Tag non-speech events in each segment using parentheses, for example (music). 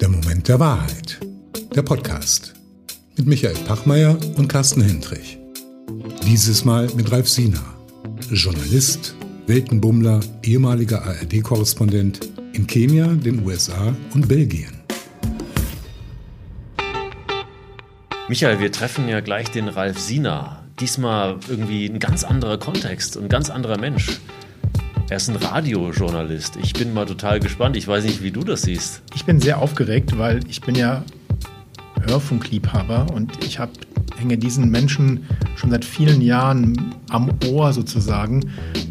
Der Moment der Wahrheit. Der Podcast. Mit Michael Pachmeier und Carsten Hendrich. Dieses Mal mit Ralf Sina, Journalist, Weltenbummler, ehemaliger ARD-Korrespondent in Kenia, den USA und Belgien. Michael, wir treffen ja gleich den Ralf Sina. Diesmal irgendwie ein ganz anderer Kontext, ein ganz anderer Mensch. Er ist ein Radiojournalist. Ich bin mal total gespannt. Ich weiß nicht, wie du das siehst. Ich bin sehr aufgeregt, weil ich bin ja Hörfunkliebhaber und ich habe hänge diesen Menschen schon seit vielen Jahren am Ohr sozusagen,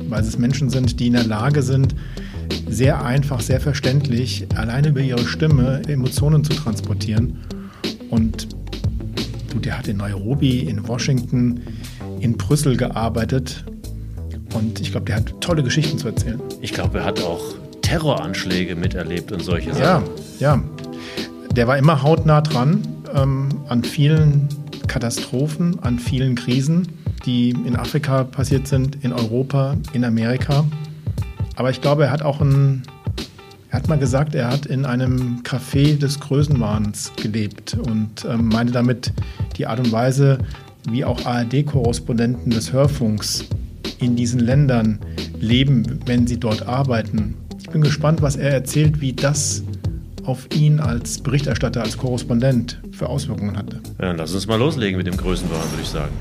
weil es Menschen sind, die in der Lage sind, sehr einfach, sehr verständlich, alleine über ihre Stimme Emotionen zu transportieren. Und du, der hat in Nairobi, in Washington, in Brüssel gearbeitet und ich glaube, der hat tolle Geschichten zu erzählen. Ich glaube, er hat auch Terroranschläge miterlebt und solche Sachen. Ja, ja. Der war immer hautnah dran ähm, an vielen Katastrophen, an vielen Krisen, die in Afrika passiert sind, in Europa, in Amerika. Aber ich glaube, er hat auch ein, er hat mal gesagt, er hat in einem Café des Größenwahns gelebt und ähm, meinte damit die Art und Weise, wie auch ARD-Korrespondenten des Hörfunks in diesen Ländern leben, wenn sie dort arbeiten. Ich bin gespannt, was er erzählt, wie das auf ihn als Berichterstatter, als Korrespondent für Auswirkungen hatte. Ja, dann lass uns mal loslegen mit dem Größenwahn, würde ich sagen.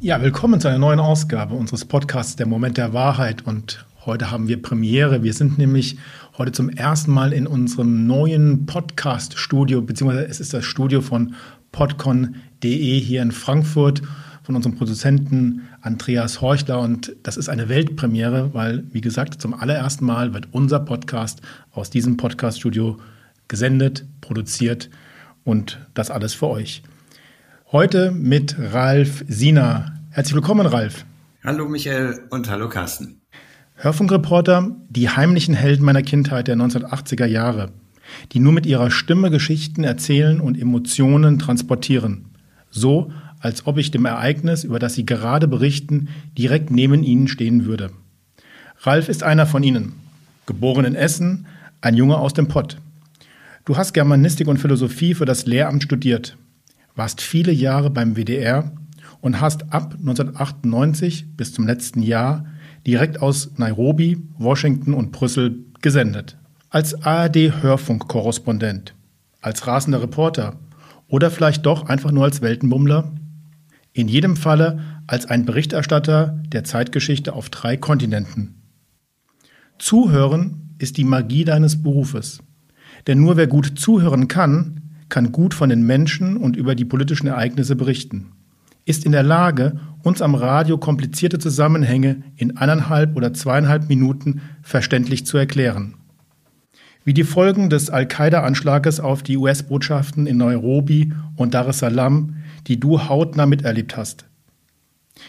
Ja, willkommen zu einer neuen Ausgabe unseres Podcasts Der Moment der Wahrheit. Und heute haben wir Premiere. Wir sind nämlich heute zum ersten Mal in unserem neuen Podcast-Studio, beziehungsweise es ist das Studio von podcon.de hier in Frankfurt von unserem Produzenten Andreas Horchler. Und das ist eine Weltpremiere, weil, wie gesagt, zum allerersten Mal wird unser Podcast aus diesem Podcaststudio gesendet, produziert und das alles für euch. Heute mit Ralf Sina. Herzlich willkommen, Ralf. Hallo Michael und hallo Carsten. Hörfunkreporter, die heimlichen Helden meiner Kindheit der 1980er Jahre, die nur mit ihrer Stimme Geschichten erzählen und Emotionen transportieren. So als ob ich dem Ereignis, über das Sie gerade berichten, direkt neben Ihnen stehen würde. Ralf ist einer von Ihnen, geboren in Essen, ein Junge aus dem Pott. Du hast Germanistik und Philosophie für das Lehramt studiert, warst viele Jahre beim WDR und hast ab 1998 bis zum letzten Jahr direkt aus Nairobi, Washington und Brüssel gesendet. Als ARD-Hörfunkkorrespondent, als rasender Reporter oder vielleicht doch einfach nur als Weltenbummler? In jedem Falle als ein Berichterstatter der Zeitgeschichte auf drei Kontinenten. Zuhören ist die Magie deines Berufes. Denn nur wer gut zuhören kann, kann gut von den Menschen und über die politischen Ereignisse berichten. Ist in der Lage, uns am Radio komplizierte Zusammenhänge in eineinhalb oder zweieinhalb Minuten verständlich zu erklären. Wie die Folgen des Al-Qaida-Anschlages auf die US-Botschaften in Nairobi und Dar es Salaam die du hautnah miterlebt hast.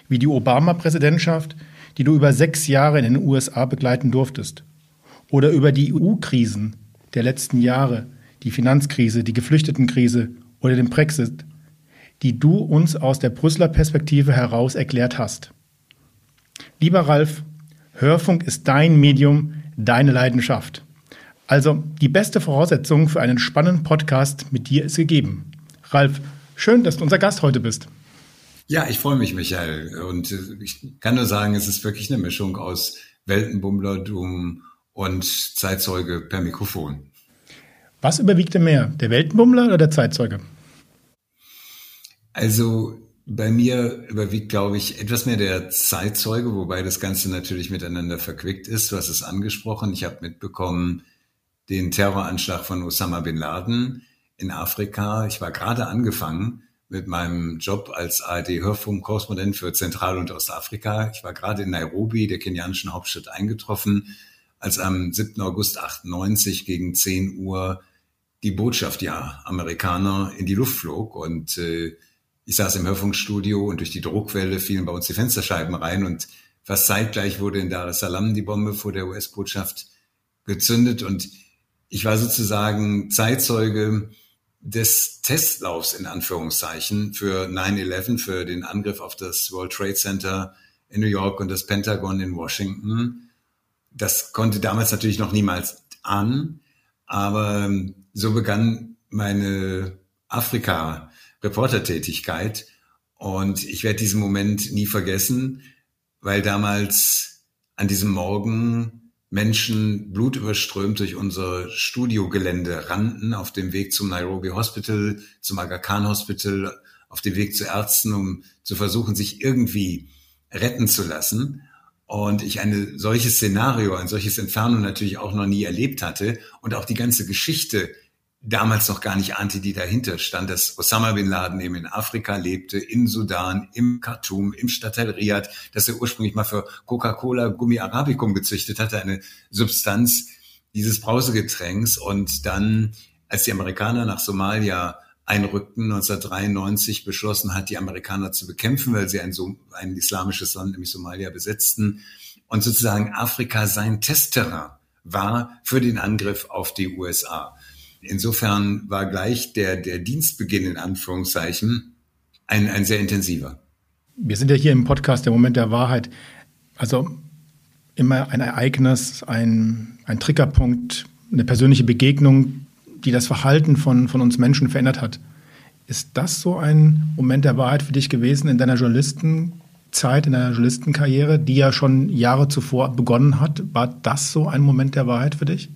Wie die Obama-Präsidentschaft, die du über sechs Jahre in den USA begleiten durftest. Oder über die EU-Krisen der letzten Jahre, die Finanzkrise, die Geflüchtetenkrise oder den Brexit, die du uns aus der Brüsseler Perspektive heraus erklärt hast. Lieber Ralf, Hörfunk ist dein Medium, deine Leidenschaft. Also die beste Voraussetzung für einen spannenden Podcast mit dir ist gegeben. Ralf, Schön, dass du unser Gast heute bist. Ja, ich freue mich, Michael. Und äh, ich kann nur sagen, es ist wirklich eine Mischung aus Weltenbummlertum und Zeitzeuge per Mikrofon. Was überwiegte mehr, der Weltenbummler oder der Zeitzeuge? Also bei mir überwiegt, glaube ich, etwas mehr der Zeitzeuge, wobei das Ganze natürlich miteinander verquickt ist. Du hast es angesprochen. Ich habe mitbekommen den Terroranschlag von Osama bin Laden in Afrika. Ich war gerade angefangen mit meinem Job als ARD-Hörfunk-Korrespondent für Zentral- und Ostafrika. Ich war gerade in Nairobi, der kenianischen Hauptstadt, eingetroffen, als am 7. August 98 gegen 10 Uhr die Botschaft, ja, Amerikaner in die Luft flog. Und äh, ich saß im Hörfunkstudio und durch die Druckwelle fielen bei uns die Fensterscheiben rein und fast zeitgleich wurde in Dar es Salaam die Bombe vor der US-Botschaft gezündet und ich war sozusagen Zeitzeuge des Testlaufs in Anführungszeichen für 9-11, für den Angriff auf das World Trade Center in New York und das Pentagon in Washington. Das konnte damals natürlich noch niemals an. Aber ähm, so begann meine Afrika-Reportertätigkeit. Und ich werde diesen Moment nie vergessen, weil damals an diesem Morgen Menschen blutüberströmt durch unser Studiogelände rannten auf dem Weg zum Nairobi Hospital, zum Aga Khan Hospital, auf dem Weg zu Ärzten, um zu versuchen, sich irgendwie retten zu lassen. Und ich ein solches Szenario, ein solches Entfernung natürlich auch noch nie erlebt hatte und auch die ganze Geschichte damals noch gar nicht ahnte, die dahinter stand, dass Osama bin Laden eben in Afrika lebte, in Sudan, im Khartoum, im Stadtteil Riyadh, dass er ursprünglich mal für Coca-Cola Gummi Arabicum gezüchtet hatte, eine Substanz dieses Brausegetränks. Und dann, als die Amerikaner nach Somalia einrückten, 1993 beschlossen hat, die Amerikaner zu bekämpfen, weil sie ein, ein islamisches Land, nämlich Somalia, besetzten und sozusagen Afrika sein Testterrain war für den Angriff auf die USA. Insofern war gleich der, der Dienstbeginn in Anführungszeichen ein, ein sehr intensiver. Wir sind ja hier im Podcast der Moment der Wahrheit. Also immer ein Ereignis, ein, ein Triggerpunkt, eine persönliche Begegnung, die das Verhalten von, von uns Menschen verändert hat. Ist das so ein Moment der Wahrheit für dich gewesen in deiner Journalistenzeit, in deiner Journalistenkarriere, die ja schon Jahre zuvor begonnen hat? War das so ein Moment der Wahrheit für dich?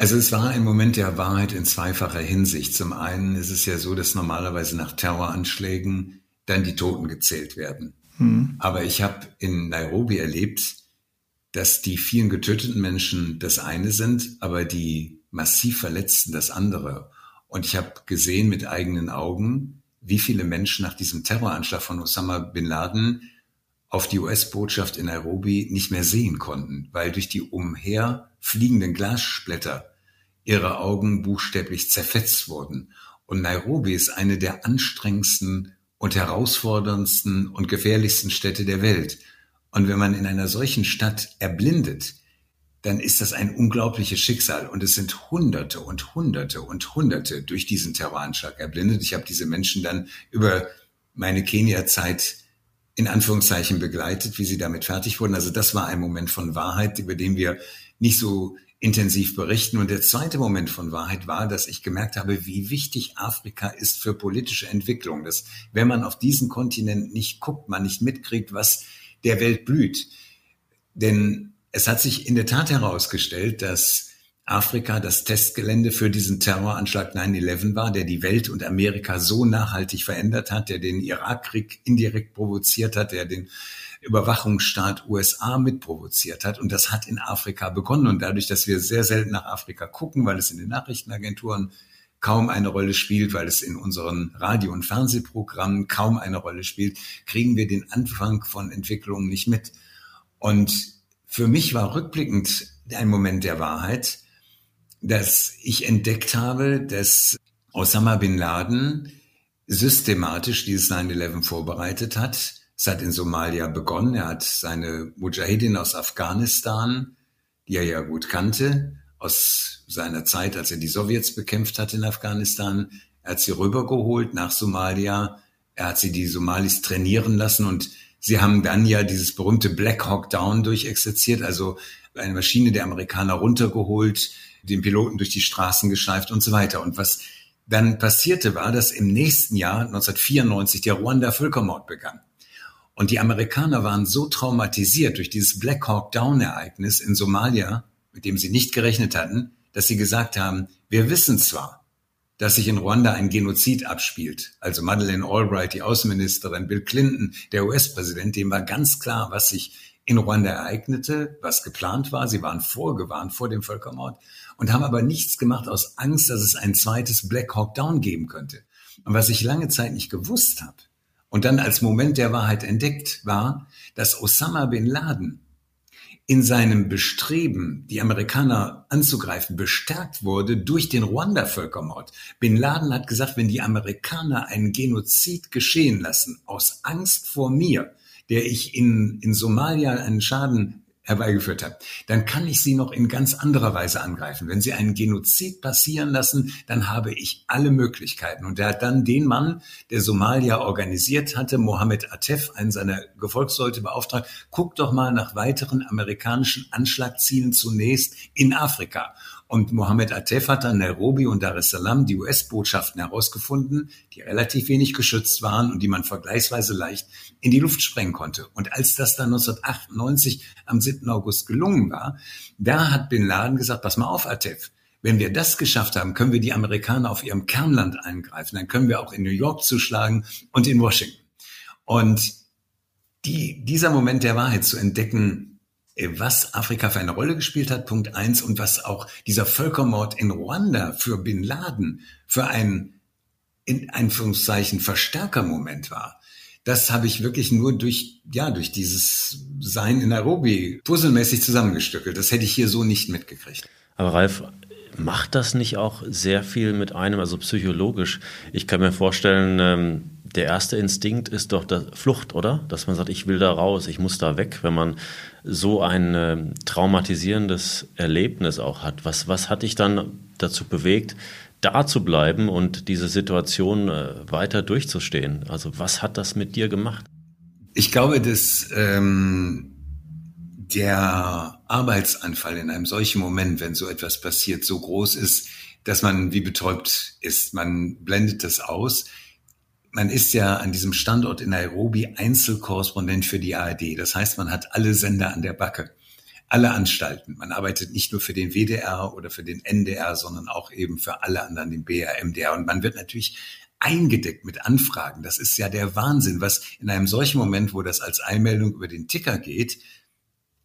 Also es war ein Moment der Wahrheit in zweifacher Hinsicht. Zum einen ist es ja so, dass normalerweise nach Terroranschlägen dann die Toten gezählt werden. Hm. Aber ich habe in Nairobi erlebt, dass die vielen getöteten Menschen das eine sind, aber die massiv Verletzten das andere. Und ich habe gesehen mit eigenen Augen, wie viele Menschen nach diesem Terroranschlag von Osama bin Laden auf die US-Botschaft in Nairobi nicht mehr sehen konnten, weil durch die umherfliegenden Glassplitter ihre Augen buchstäblich zerfetzt wurden. Und Nairobi ist eine der anstrengendsten und herausforderndsten und gefährlichsten Städte der Welt. Und wenn man in einer solchen Stadt erblindet, dann ist das ein unglaubliches Schicksal. Und es sind Hunderte und Hunderte und Hunderte durch diesen Terroranschlag erblindet. Ich habe diese Menschen dann über meine Kenia-Zeit in Anführungszeichen begleitet, wie sie damit fertig wurden. Also das war ein Moment von Wahrheit, über den wir nicht so intensiv berichten. Und der zweite Moment von Wahrheit war, dass ich gemerkt habe, wie wichtig Afrika ist für politische Entwicklung. Dass wenn man auf diesen Kontinent nicht guckt, man nicht mitkriegt, was der Welt blüht. Denn es hat sich in der Tat herausgestellt, dass Afrika das Testgelände für diesen Terroranschlag 9-11 war, der die Welt und Amerika so nachhaltig verändert hat, der den Irakkrieg indirekt provoziert hat, der den Überwachungsstaat USA mitprovoziert hat. Und das hat in Afrika begonnen. Und dadurch, dass wir sehr selten nach Afrika gucken, weil es in den Nachrichtenagenturen kaum eine Rolle spielt, weil es in unseren Radio- und Fernsehprogrammen kaum eine Rolle spielt, kriegen wir den Anfang von Entwicklungen nicht mit. Und für mich war rückblickend ein Moment der Wahrheit, dass ich entdeckt habe, dass Osama bin Laden systematisch dieses 9-11 vorbereitet hat, es hat in Somalia begonnen. Er hat seine Mujahideen aus Afghanistan, die er ja gut kannte, aus seiner Zeit, als er die Sowjets bekämpft hat in Afghanistan. Er hat sie rübergeholt nach Somalia. Er hat sie die Somalis trainieren lassen und sie haben dann ja dieses berühmte Black Hawk Down durchexerziert, also eine Maschine der Amerikaner runtergeholt, den Piloten durch die Straßen geschleift und so weiter. Und was dann passierte war, dass im nächsten Jahr, 1994, der Ruanda-Völkermord begann. Und die Amerikaner waren so traumatisiert durch dieses Black Hawk Down Ereignis in Somalia, mit dem sie nicht gerechnet hatten, dass sie gesagt haben, wir wissen zwar, dass sich in Ruanda ein Genozid abspielt. Also Madeleine Albright, die Außenministerin, Bill Clinton, der US-Präsident, dem war ganz klar, was sich in Ruanda ereignete, was geplant war. Sie waren vorgewarnt vor dem Völkermord und haben aber nichts gemacht aus Angst, dass es ein zweites Black Hawk Down geben könnte. Und was ich lange Zeit nicht gewusst habe, und dann als Moment der Wahrheit entdeckt war, dass Osama bin Laden in seinem Bestreben, die Amerikaner anzugreifen, bestärkt wurde durch den Ruanda-Völkermord. Bin Laden hat gesagt, wenn die Amerikaner einen Genozid geschehen lassen, aus Angst vor mir, der ich in, in Somalia einen Schaden herbeigeführt hat, dann kann ich sie noch in ganz anderer Weise angreifen. Wenn sie einen Genozid passieren lassen, dann habe ich alle Möglichkeiten. Und er hat dann den Mann, der Somalia organisiert hatte, Mohammed Atef, einen seiner Gefolgsleute beauftragt, guck doch mal nach weiteren amerikanischen Anschlagzielen zunächst in Afrika. Und Mohammed Atef hat dann Nairobi und Dar es Salaam die US-Botschaften herausgefunden, die relativ wenig geschützt waren und die man vergleichsweise leicht in die Luft sprengen konnte. Und als das dann 1998 am 7. August gelungen war, da hat Bin Laden gesagt, pass mal auf, Atef, wenn wir das geschafft haben, können wir die Amerikaner auf ihrem Kernland eingreifen. Dann können wir auch in New York zuschlagen und in Washington. Und die, dieser Moment der Wahrheit zu entdecken, was Afrika für eine Rolle gespielt hat, Punkt eins, und was auch dieser Völkermord in Ruanda für Bin Laden für ein, in Anführungszeichen, Verstärkermoment war. Das habe ich wirklich nur durch, ja, durch dieses Sein in Nairobi puzzelmäßig zusammengestückelt. Das hätte ich hier so nicht mitgekriegt. Aber Ralf, macht das nicht auch sehr viel mit einem, also psychologisch? Ich kann mir vorstellen, ähm, der erste Instinkt ist doch der Flucht, oder? Dass man sagt, ich will da raus, ich muss da weg, wenn man so ein äh, traumatisierendes Erlebnis auch hat. Was, was hat dich dann dazu bewegt, da zu bleiben und diese Situation äh, weiter durchzustehen? Also was hat das mit dir gemacht? Ich glaube, dass ähm, der Arbeitsanfall in einem solchen Moment, wenn so etwas passiert, so groß ist, dass man wie betäubt ist. Man blendet das aus man ist ja an diesem Standort in Nairobi Einzelkorrespondent für die ARD. Das heißt, man hat alle Sender an der Backe, alle Anstalten. Man arbeitet nicht nur für den WDR oder für den NDR, sondern auch eben für alle anderen, den BR, MDR. Und man wird natürlich eingedeckt mit Anfragen. Das ist ja der Wahnsinn, was in einem solchen Moment, wo das als Einmeldung über den Ticker geht,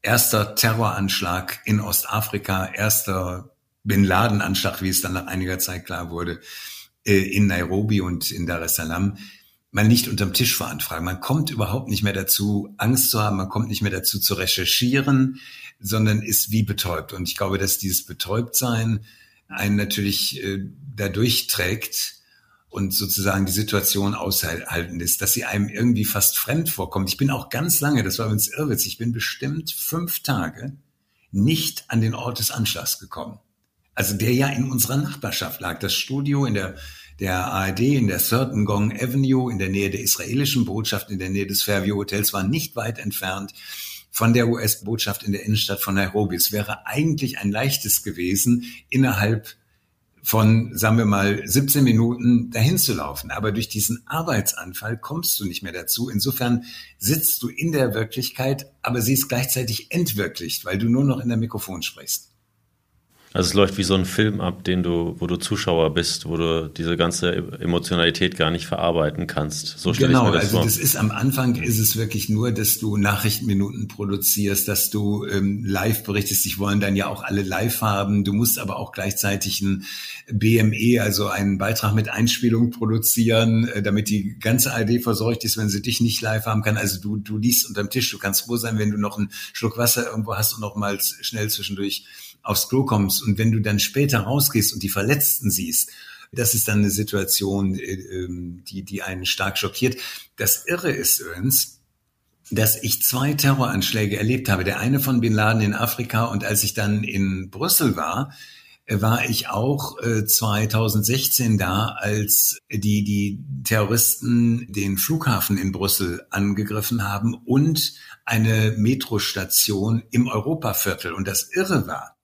erster Terroranschlag in Ostafrika, erster Bin Laden-Anschlag, wie es dann nach einiger Zeit klar wurde, in Nairobi und in Dar es Salaam man nicht unterm Tisch veranfragen. Man kommt überhaupt nicht mehr dazu, Angst zu haben, man kommt nicht mehr dazu zu recherchieren, sondern ist wie betäubt. Und ich glaube, dass dieses Betäubtsein einen natürlich äh, dadurch trägt und sozusagen die Situation aushalten ist, dass sie einem irgendwie fast fremd vorkommt. Ich bin auch ganz lange, das war übrigens irrwitz, ich bin bestimmt fünf Tage nicht an den Ort des Anschlags gekommen also der ja in unserer Nachbarschaft lag. Das Studio in der, der ARD in der Third Gong Avenue in der Nähe der israelischen Botschaft, in der Nähe des Fairview Hotels war nicht weit entfernt von der US-Botschaft in der Innenstadt von Nairobi. Es wäre eigentlich ein leichtes gewesen, innerhalb von, sagen wir mal, 17 Minuten dahin zu laufen. Aber durch diesen Arbeitsanfall kommst du nicht mehr dazu. Insofern sitzt du in der Wirklichkeit, aber sie ist gleichzeitig entwirklicht, weil du nur noch in der Mikrofon sprichst. Also es läuft wie so ein Film ab, den du, wo du Zuschauer bist, wo du diese ganze Emotionalität gar nicht verarbeiten kannst. So stelle genau, ich mir das also vor. das ist am Anfang ist es wirklich nur, dass du Nachrichtenminuten produzierst, dass du ähm, live berichtest. Ich wollen dann ja auch alle live haben. Du musst aber auch gleichzeitig ein BME, also einen Beitrag mit Einspielung produzieren, äh, damit die ganze ARD versorgt ist, wenn sie dich nicht live haben kann. Also du, du liest unterm Tisch. Du kannst froh sein, wenn du noch einen Schluck Wasser irgendwo hast und noch mal schnell zwischendurch aufs Klo kommst und wenn du dann später rausgehst und die Verletzten siehst, das ist dann eine Situation, äh, ähm, die, die einen stark schockiert. Das Irre ist übrigens, dass ich zwei Terroranschläge erlebt habe. Der eine von Bin Laden in Afrika und als ich dann in Brüssel war, äh, war ich auch 2016 äh, da, als die, die Terroristen den Flughafen in Brüssel angegriffen haben und eine Metrostation im Europaviertel. Und das Irre war,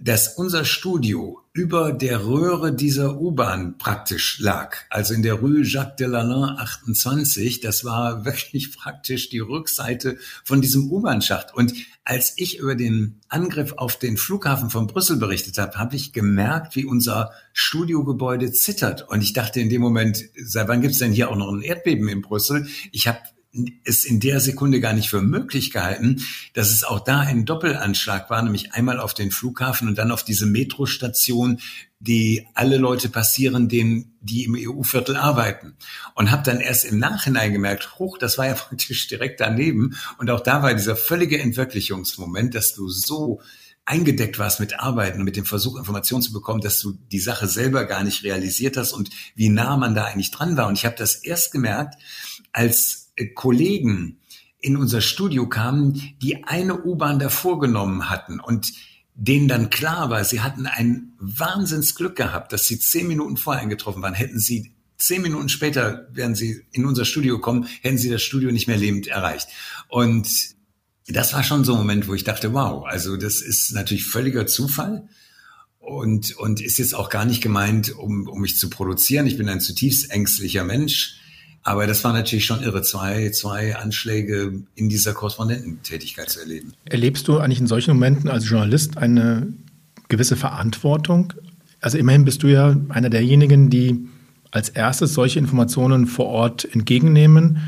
dass unser Studio über der Röhre dieser U-Bahn praktisch lag, also in der Rue Jacques Delalande 28. Das war (laughs) wirklich praktisch die Rückseite von diesem U-Bahn-Schacht. Und als ich über den Angriff auf den Flughafen von Brüssel berichtet habe, habe ich gemerkt, wie unser Studiogebäude zittert. Und ich dachte in dem Moment, seit wann gibt es denn hier auch noch ein Erdbeben in Brüssel? Ich habe es in der Sekunde gar nicht für möglich gehalten, dass es auch da ein Doppelanschlag war, nämlich einmal auf den Flughafen und dann auf diese Metrostation, die alle Leute passieren, denen, die im EU-Viertel arbeiten. Und habe dann erst im Nachhinein gemerkt, hoch, das war ja (laughs) praktisch direkt daneben. Und auch da war dieser völlige Entwirklichungsmoment, dass du so eingedeckt warst mit Arbeiten und mit dem Versuch, Informationen zu bekommen, dass du die Sache selber gar nicht realisiert hast und wie nah man da eigentlich dran war. Und ich habe das erst gemerkt, als Kollegen in unser Studio kamen, die eine U-Bahn davor genommen hatten und denen dann klar war, sie hatten ein Wahnsinnsglück gehabt, dass sie zehn Minuten vorher eingetroffen waren. Hätten sie zehn Minuten später, wären sie in unser Studio kommen, hätten sie das Studio nicht mehr lebend erreicht. Und das war schon so ein Moment, wo ich dachte, wow, also das ist natürlich völliger Zufall. und, und ist jetzt auch gar nicht gemeint, um, um mich zu produzieren. Ich bin ein zutiefst ängstlicher Mensch. Aber das war natürlich schon irre, zwei, zwei Anschläge in dieser Korrespondententätigkeit zu erleben. Erlebst du eigentlich in solchen Momenten als Journalist eine gewisse Verantwortung? Also immerhin bist du ja einer derjenigen, die als erstes solche Informationen vor Ort entgegennehmen.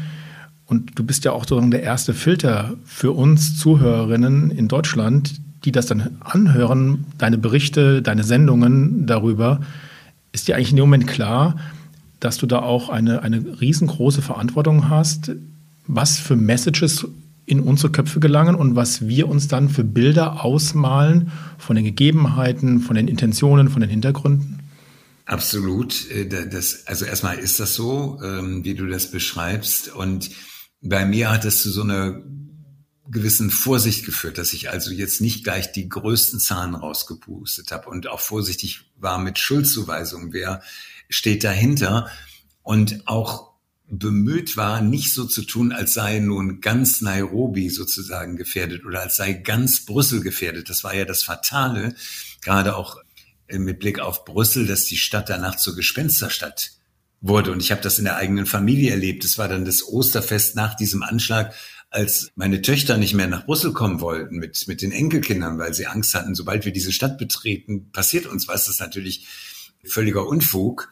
Und du bist ja auch sozusagen der erste Filter für uns Zuhörerinnen in Deutschland, die das dann anhören, deine Berichte, deine Sendungen darüber. Ist dir eigentlich in dem Moment klar, dass du da auch eine, eine riesengroße Verantwortung hast, was für Messages in unsere Köpfe gelangen und was wir uns dann für Bilder ausmalen von den Gegebenheiten, von den Intentionen, von den Hintergründen? Absolut. Äh, das, also erstmal ist das so, ähm, wie du das beschreibst. Und bei mir hat es zu so einer gewissen Vorsicht geführt, dass ich also jetzt nicht gleich die größten Zahlen rausgepustet habe und auch vorsichtig war mit Schuldzuweisungen. Wer steht dahinter? Und auch bemüht war, nicht so zu tun, als sei nun ganz Nairobi sozusagen gefährdet oder als sei ganz Brüssel gefährdet. Das war ja das Fatale, gerade auch äh, mit Blick auf Brüssel, dass die Stadt danach zur Gespensterstadt wurde. Und ich habe das in der eigenen Familie erlebt. Es war dann das Osterfest nach diesem Anschlag, als meine Töchter nicht mehr nach Brüssel kommen wollten mit, mit den Enkelkindern, weil sie Angst hatten, sobald wir diese Stadt betreten, passiert uns was. Das ist natürlich völliger Unfug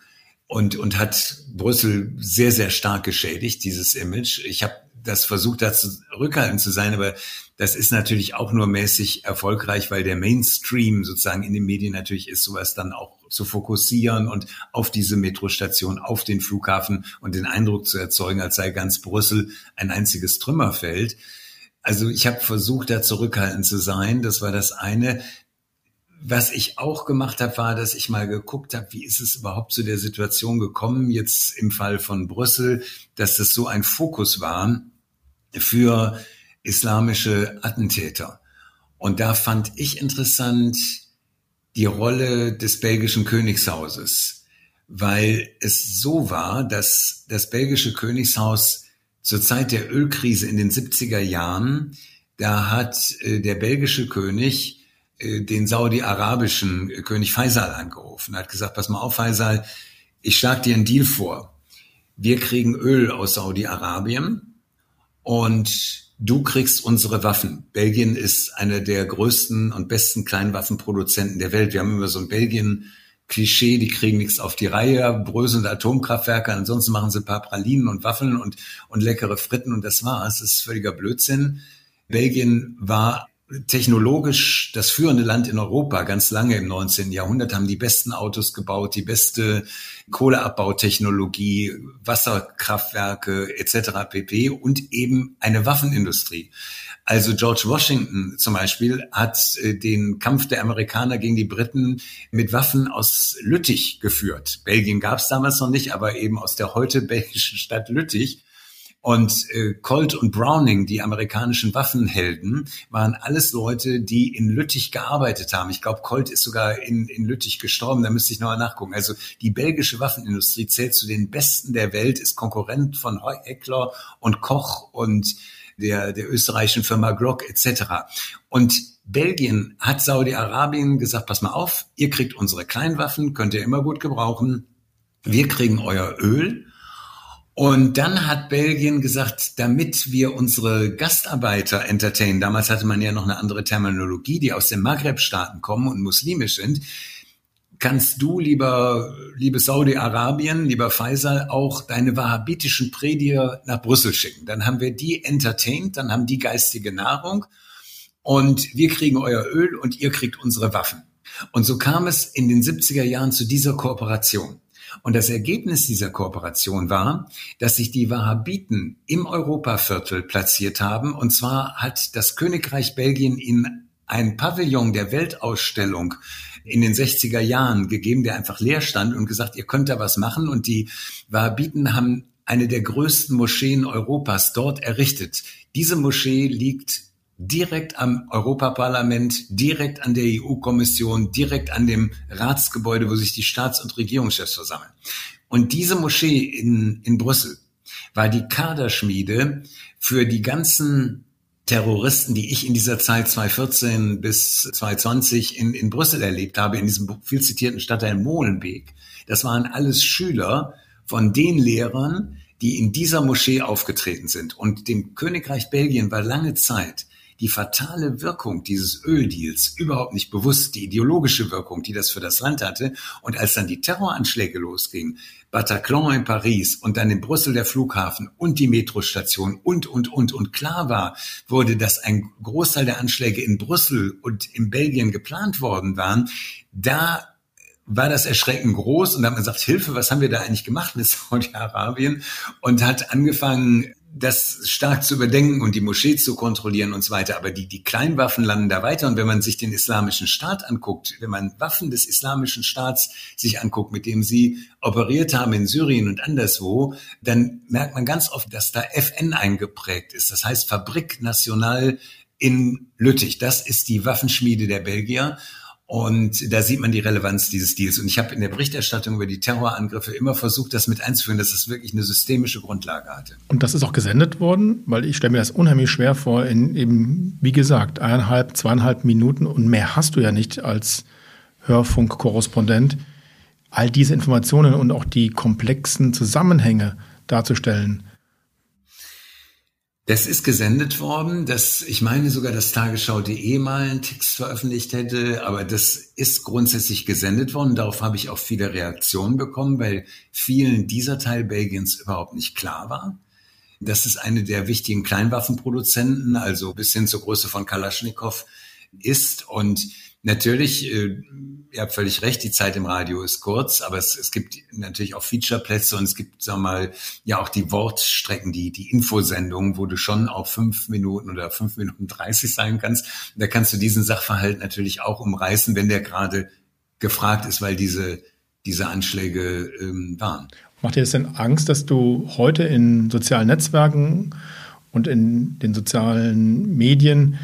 und, und hat Brüssel sehr, sehr stark geschädigt, dieses Image. Ich habe das versucht, da zurückhaltend zu sein, aber das ist natürlich auch nur mäßig erfolgreich, weil der Mainstream sozusagen in den Medien natürlich ist, sowas dann auch zu fokussieren und auf diese Metrostation, auf den Flughafen und den Eindruck zu erzeugen, als sei ganz Brüssel ein einziges Trümmerfeld. Also ich habe versucht, da zurückhaltend zu sein. Das war das eine. Was ich auch gemacht habe, war, dass ich mal geguckt habe, wie ist es überhaupt zu der Situation gekommen, jetzt im Fall von Brüssel, dass das so ein Fokus war für islamische Attentäter. Und da fand ich interessant die Rolle des belgischen Königshauses, weil es so war, dass das belgische Königshaus zur Zeit der Ölkrise in den 70er Jahren, da hat äh, der belgische König den saudi-arabischen König Faisal angerufen, hat gesagt, pass mal auf, Faisal, ich schlag dir einen Deal vor. Wir kriegen Öl aus Saudi-Arabien und du kriegst unsere Waffen. Belgien ist einer der größten und besten Kleinwaffenproduzenten der Welt. Wir haben immer so ein Belgien Klischee, die kriegen nichts auf die Reihe, bröselnde Atomkraftwerke, ansonsten machen sie ein paar Pralinen und Waffeln und, und leckere Fritten und das war's. Das ist völliger Blödsinn. Belgien war technologisch das führende Land in Europa ganz lange im 19. Jahrhundert, haben die besten Autos gebaut, die beste Kohleabbautechnologie, Wasserkraftwerke etc. pp. und eben eine Waffenindustrie. Also George Washington zum Beispiel hat äh, den Kampf der Amerikaner gegen die Briten mit Waffen aus Lüttich geführt. Belgien gab es damals noch nicht, aber eben aus der heute belgischen Stadt Lüttich. Und äh, Colt und Browning, die amerikanischen Waffenhelden, waren alles Leute, die in Lüttich gearbeitet haben. Ich glaube, Colt ist sogar in, in Lüttich gestorben, da müsste ich nochmal nachgucken. Also die belgische Waffenindustrie zählt zu den besten der Welt, ist Konkurrent von Heckler und Koch und der, der österreichischen Firma Glock etc. Und Belgien hat Saudi-Arabien gesagt, pass mal auf, ihr kriegt unsere Kleinwaffen, könnt ihr immer gut gebrauchen. Wir kriegen euer Öl und dann hat Belgien gesagt, damit wir unsere Gastarbeiter entertainen, damals hatte man ja noch eine andere Terminologie, die aus den Maghreb-Staaten kommen und muslimisch sind, kannst du, lieber, liebe Saudi-Arabien, lieber Faisal, auch deine wahhabitischen Prediger nach Brüssel schicken. Dann haben wir die entertained, dann haben die geistige Nahrung und wir kriegen euer Öl und ihr kriegt unsere Waffen. Und so kam es in den 70er Jahren zu dieser Kooperation. Und das Ergebnis dieser Kooperation war, dass sich die Wahhabiten im Europaviertel platziert haben. Und zwar hat das Königreich Belgien ihnen ein Pavillon der Weltausstellung in den 60er Jahren gegeben, der einfach leer stand und gesagt, ihr könnt da was machen. Und die Wahhabiten haben eine der größten Moscheen Europas dort errichtet. Diese Moschee liegt direkt am Europaparlament, direkt an der EU-Kommission, direkt an dem Ratsgebäude, wo sich die Staats- und Regierungschefs versammeln. Und diese Moschee in, in Brüssel war die Kaderschmiede für die ganzen Terroristen, die ich in dieser Zeit 2014 bis 2020 in, in Brüssel erlebt habe, in diesem viel zitierten Stadtteil Molenbeek, das waren alles Schüler von den Lehrern, die in dieser Moschee aufgetreten sind. Und dem Königreich Belgien war lange Zeit die fatale Wirkung dieses Öldeals überhaupt nicht bewusst, die ideologische Wirkung, die das für das Land hatte. Und als dann die Terroranschläge losgingen, Bataclan in Paris und dann in Brüssel der Flughafen und die Metrostation und, und, und, und klar war, wurde, dass ein Großteil der Anschläge in Brüssel und in Belgien geplant worden waren, da war das Erschrecken groß und da hat man gesagt, Hilfe, was haben wir da eigentlich gemacht mit Saudi-Arabien? Und hat angefangen, das stark zu überdenken und die Moschee zu kontrollieren und so weiter. Aber die, die Kleinwaffen landen da weiter. Und wenn man sich den islamischen Staat anguckt, wenn man Waffen des islamischen Staats sich anguckt, mit dem sie operiert haben in Syrien und anderswo, dann merkt man ganz oft, dass da FN eingeprägt ist. Das heißt Fabrik National in Lüttich. Das ist die Waffenschmiede der Belgier. Und da sieht man die Relevanz dieses Deals. Und ich habe in der Berichterstattung über die Terrorangriffe immer versucht, das mit einzuführen, dass es wirklich eine systemische Grundlage hatte. Und das ist auch gesendet worden, weil ich stelle mir das unheimlich schwer vor, in eben, wie gesagt, eineinhalb, zweieinhalb Minuten und mehr hast du ja nicht als Hörfunkkorrespondent, all diese Informationen und auch die komplexen Zusammenhänge darzustellen. Das ist gesendet worden, dass ich meine sogar, dass Tagesschau.de mal einen Text veröffentlicht hätte, aber das ist grundsätzlich gesendet worden. Darauf habe ich auch viele Reaktionen bekommen, weil vielen dieser Teil Belgiens überhaupt nicht klar war. Das ist eine der wichtigen Kleinwaffenproduzenten, also bis hin zur Größe von Kalaschnikow ist und Natürlich, äh, ihr habt völlig recht, die Zeit im Radio ist kurz, aber es, es gibt natürlich auch Featureplätze und es gibt, sag mal, ja auch die Wortstrecken, die, die Infosendungen, wo du schon auf fünf Minuten oder fünf Minuten dreißig sein kannst. Da kannst du diesen Sachverhalt natürlich auch umreißen, wenn der gerade gefragt ist, weil diese, diese Anschläge ähm, waren. Macht dir das denn Angst, dass du heute in sozialen Netzwerken und in den sozialen Medien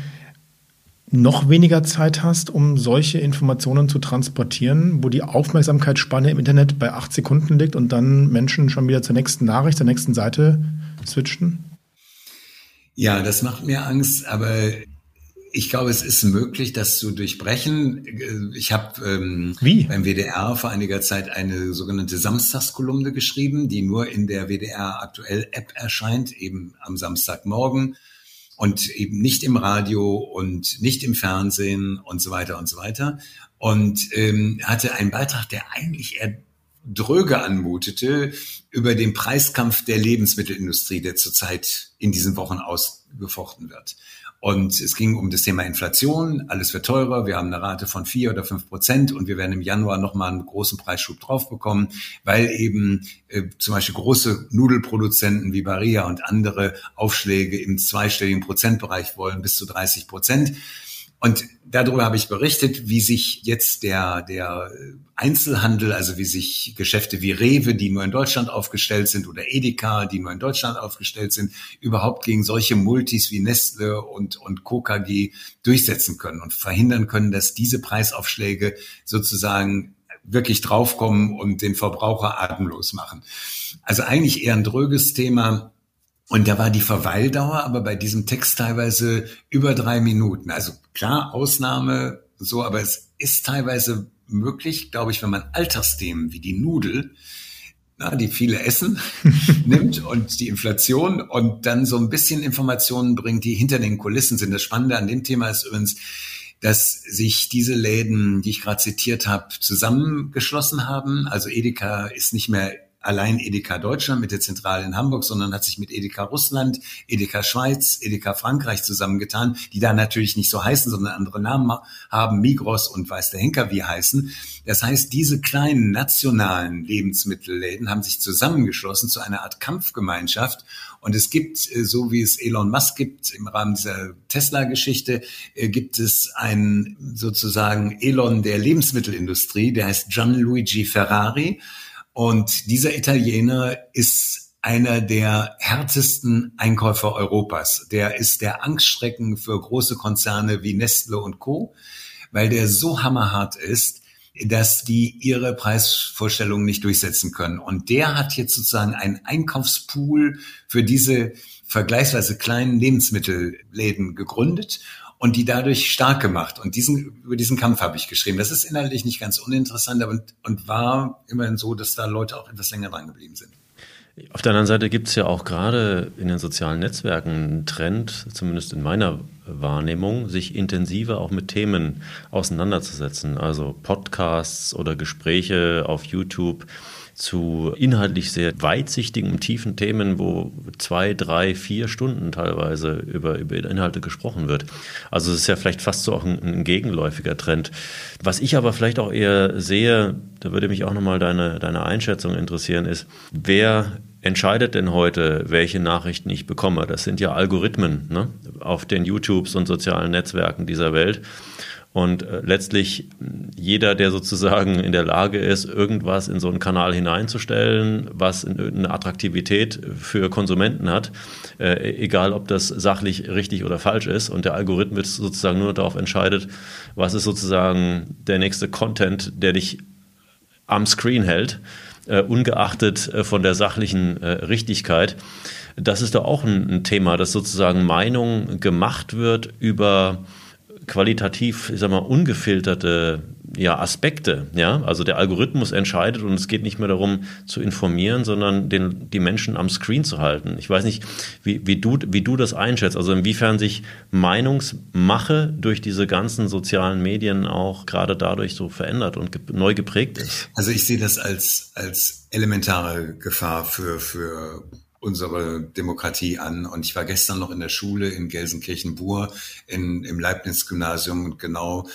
noch weniger Zeit hast, um solche Informationen zu transportieren, wo die Aufmerksamkeitsspanne im Internet bei acht Sekunden liegt und dann Menschen schon wieder zur nächsten Nachricht, zur nächsten Seite switchen? Ja, das macht mir Angst, aber ich glaube, es ist möglich, das zu durchbrechen. Ich habe ähm, beim WDR vor einiger Zeit eine sogenannte Samstagskolumne geschrieben, die nur in der WDR aktuell App erscheint, eben am Samstagmorgen und eben nicht im Radio und nicht im Fernsehen und so weiter und so weiter. Und ähm, hatte einen Beitrag, der eigentlich eher dröge anmutete über den Preiskampf der Lebensmittelindustrie, der zurzeit in diesen Wochen ausgefochten wird. Und es ging um das Thema Inflation. Alles wird teurer. Wir haben eine Rate von vier oder fünf Prozent und wir werden im Januar nochmal einen großen Preisschub drauf bekommen, weil eben äh, zum Beispiel große Nudelproduzenten wie Baria und andere Aufschläge im zweistelligen Prozentbereich wollen, bis zu 30 Prozent. Und darüber habe ich berichtet, wie sich jetzt der, der Einzelhandel, also wie sich Geschäfte wie Rewe, die nur in Deutschland aufgestellt sind, oder Edeka, die nur in Deutschland aufgestellt sind, überhaupt gegen solche Multis wie Nestle und, und KKG durchsetzen können und verhindern können, dass diese Preisaufschläge sozusagen wirklich draufkommen und den Verbraucher atemlos machen. Also eigentlich eher ein dröges Thema und da war die Verweildauer aber bei diesem Text teilweise über drei Minuten. Also klar, Ausnahme so, aber es ist teilweise möglich, glaube ich, wenn man Alltagsthemen wie die Nudel, na, die viele essen, (laughs) nimmt und die Inflation und dann so ein bisschen Informationen bringt, die hinter den Kulissen sind. Das Spannende an dem Thema ist übrigens, dass sich diese Läden, die ich gerade zitiert habe, zusammengeschlossen haben. Also Edeka ist nicht mehr allein Edeka Deutschland mit der Zentrale in Hamburg, sondern hat sich mit Edeka Russland, Edeka Schweiz, Edeka Frankreich zusammengetan, die da natürlich nicht so heißen, sondern andere Namen haben, Migros und weiß der Henker wie heißen. Das heißt, diese kleinen nationalen Lebensmittelläden haben sich zusammengeschlossen zu einer Art Kampfgemeinschaft. Und es gibt, äh, so wie es Elon Musk gibt, im Rahmen dieser Tesla-Geschichte, äh, gibt es einen sozusagen Elon der Lebensmittelindustrie, der heißt Gianluigi Ferrari. Und dieser Italiener ist einer der härtesten Einkäufer Europas. Der ist der Angststrecken für große Konzerne wie Nestle und Co., weil der so hammerhart ist. dass die ihre Preisvorstellungen nicht durchsetzen können. Und der hat jetzt sozusagen einen Einkaufspool für diese vergleichsweise kleinen Lebensmittelläden gegründet und die dadurch stark gemacht. Und diesen, über diesen Kampf habe ich geschrieben. Das ist inhaltlich nicht ganz uninteressant und, und war immerhin so, dass da Leute auch etwas länger dran geblieben sind. Auf der anderen Seite gibt es ja auch gerade in den sozialen Netzwerken einen Trend, zumindest in meiner Wahrnehmung, sich intensiver auch mit Themen auseinanderzusetzen. Also Podcasts oder Gespräche auf YouTube zu inhaltlich sehr weitsichtigen tiefen Themen, wo zwei, drei, vier Stunden teilweise über, über Inhalte gesprochen wird. Also es ist ja vielleicht fast so auch ein, ein gegenläufiger Trend. Was ich aber vielleicht auch eher sehe, da würde mich auch nochmal deine, deine Einschätzung interessieren, ist, wer entscheidet denn heute, welche Nachrichten ich bekomme? Das sind ja Algorithmen ne? auf den YouTubes und sozialen Netzwerken dieser Welt. Und äh, letztlich jeder, der sozusagen in der Lage ist, irgendwas in so einen Kanal hineinzustellen, was eine Attraktivität für Konsumenten hat, äh, egal ob das sachlich richtig oder falsch ist, und der Algorithmus sozusagen nur darauf entscheidet, was ist sozusagen der nächste Content, der dich am Screen hält, äh, ungeachtet von der sachlichen Richtigkeit. Das ist doch auch ein Thema, dass sozusagen Meinung gemacht wird über qualitativ, ich sag mal, ungefilterte ja, Aspekte. Ja? Also der Algorithmus entscheidet und es geht nicht mehr darum zu informieren, sondern den, die Menschen am Screen zu halten. Ich weiß nicht, wie, wie, du, wie du das einschätzt, also inwiefern sich Meinungsmache durch diese ganzen sozialen Medien auch gerade dadurch so verändert und ge neu geprägt ist. Also ich sehe das als, als elementare Gefahr für, für unsere Demokratie an. Und ich war gestern noch in der Schule in Gelsenkirchen-Bur im Leibniz-Gymnasium und genau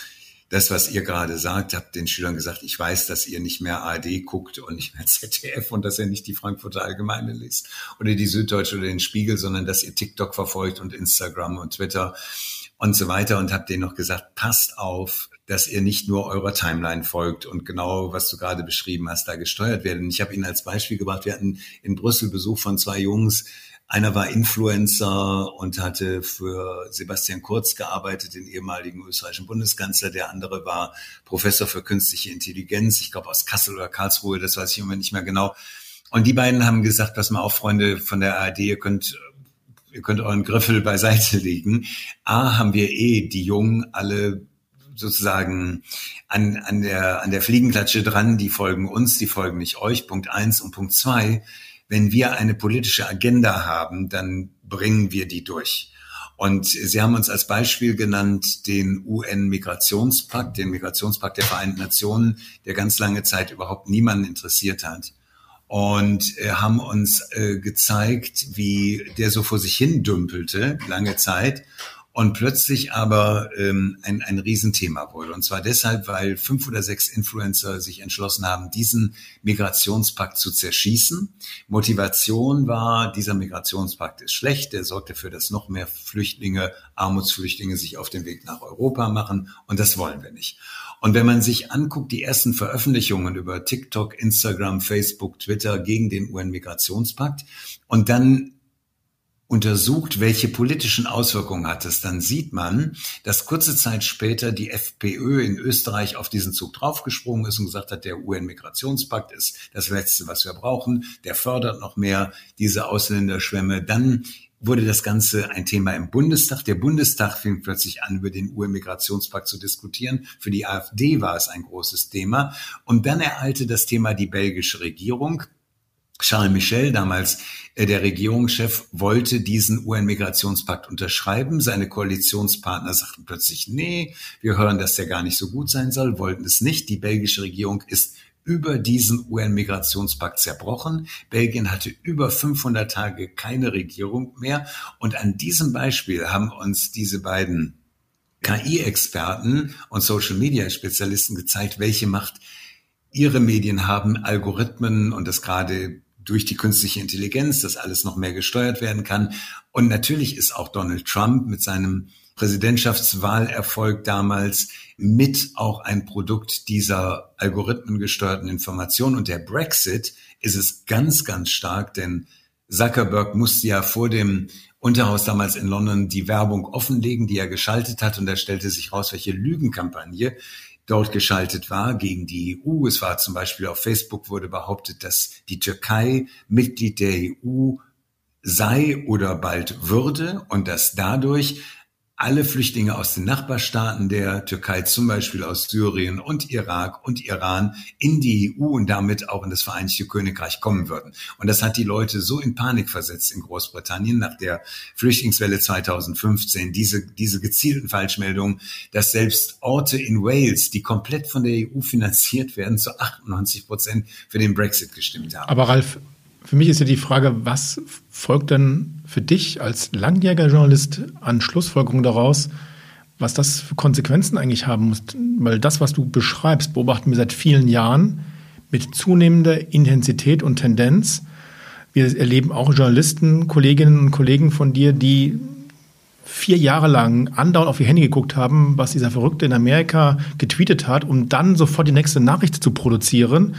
das, was ihr gerade sagt, habt den Schülern gesagt, ich weiß, dass ihr nicht mehr ARD guckt und nicht mehr (laughs) ZDF und dass ihr nicht die Frankfurter Allgemeine liest oder die Süddeutsche oder den Spiegel, sondern dass ihr TikTok verfolgt und Instagram und Twitter und so weiter und habt denen noch gesagt, passt auf, dass ihr nicht nur eurer Timeline folgt und genau, was du gerade beschrieben hast, da gesteuert werdet. Und ich habe Ihnen als Beispiel gebracht, wir hatten in Brüssel Besuch von zwei Jungs, einer war Influencer und hatte für Sebastian Kurz gearbeitet, den ehemaligen österreichischen Bundeskanzler. Der andere war Professor für künstliche Intelligenz, ich glaube aus Kassel oder Karlsruhe, das weiß ich immer nicht mehr genau. Und die beiden haben gesagt, pass mal auf, Freunde von der ARD, ihr könnt ihr könnt euren Griffel beiseite legen. A, haben wir eh die Jungen alle sozusagen an, an, der, an der Fliegenklatsche dran, die folgen uns, die folgen nicht euch, Punkt eins. Und Punkt zwei, wenn wir eine politische Agenda haben, dann bringen wir die durch. Und Sie haben uns als Beispiel genannt den UN-Migrationspakt, den Migrationspakt der Vereinten Nationen, der ganz lange Zeit überhaupt niemanden interessiert hat und äh, haben uns äh, gezeigt, wie der so vor sich hin dümpelte, lange Zeit, und plötzlich aber ähm, ein, ein Riesenthema wurde. Und zwar deshalb, weil fünf oder sechs Influencer sich entschlossen haben, diesen Migrationspakt zu zerschießen. Motivation war, dieser Migrationspakt ist schlecht, der sorgt dafür, dass noch mehr Flüchtlinge, Armutsflüchtlinge sich auf den Weg nach Europa machen und das wollen wir nicht. Und wenn man sich anguckt, die ersten Veröffentlichungen über TikTok, Instagram, Facebook, Twitter gegen den UN-Migrationspakt und dann untersucht, welche politischen Auswirkungen hat es, dann sieht man, dass kurze Zeit später die FPÖ in Österreich auf diesen Zug draufgesprungen ist und gesagt hat, der UN-Migrationspakt ist das Letzte, was wir brauchen. Der fördert noch mehr diese Ausländerschwämme. Dann wurde das Ganze ein Thema im Bundestag. Der Bundestag fing plötzlich an, über den UN-Migrationspakt zu diskutieren. Für die AfD war es ein großes Thema. Und dann ereilte das Thema die belgische Regierung. Charles Michel, damals äh, der Regierungschef, wollte diesen UN-Migrationspakt unterschreiben. Seine Koalitionspartner sagten plötzlich, nee, wir hören, dass der gar nicht so gut sein soll, wollten es nicht. Die belgische Regierung ist über diesen UN-Migrationspakt zerbrochen. Belgien hatte über 500 Tage keine Regierung mehr. Und an diesem Beispiel haben uns diese beiden KI-Experten und Social-Media-Spezialisten gezeigt, welche Macht ihre Medien haben, Algorithmen und das gerade durch die künstliche Intelligenz, dass alles noch mehr gesteuert werden kann. Und natürlich ist auch Donald Trump mit seinem Präsidentschaftswahlerfolg damals mit auch ein Produkt dieser algorithmengesteuerten Information. Und der Brexit ist es ganz, ganz stark, denn Zuckerberg musste ja vor dem Unterhaus damals in London die Werbung offenlegen, die er geschaltet hat. Und da stellte sich raus, welche Lügenkampagne dort geschaltet war gegen die EU. Es war zum Beispiel auf Facebook wurde behauptet, dass die Türkei Mitglied der EU sei oder bald würde und dass dadurch alle Flüchtlinge aus den Nachbarstaaten der Türkei, zum Beispiel aus Syrien und Irak und Iran, in die EU und damit auch in das Vereinigte Königreich kommen würden. Und das hat die Leute so in Panik versetzt in Großbritannien nach der Flüchtlingswelle 2015, diese, diese gezielten Falschmeldungen, dass selbst Orte in Wales, die komplett von der EU finanziert werden, zu 98 Prozent für den Brexit gestimmt haben. Aber Ralf, für mich ist ja die Frage, was folgt denn für dich als langjähriger Journalist an Schlussfolgerungen daraus, was das für Konsequenzen eigentlich haben muss? Weil das, was du beschreibst, beobachten wir seit vielen Jahren mit zunehmender Intensität und Tendenz. Wir erleben auch Journalisten, Kolleginnen und Kollegen von dir, die vier Jahre lang andauernd auf ihr Handy geguckt haben, was dieser Verrückte in Amerika getweetet hat, um dann sofort die nächste Nachricht zu produzieren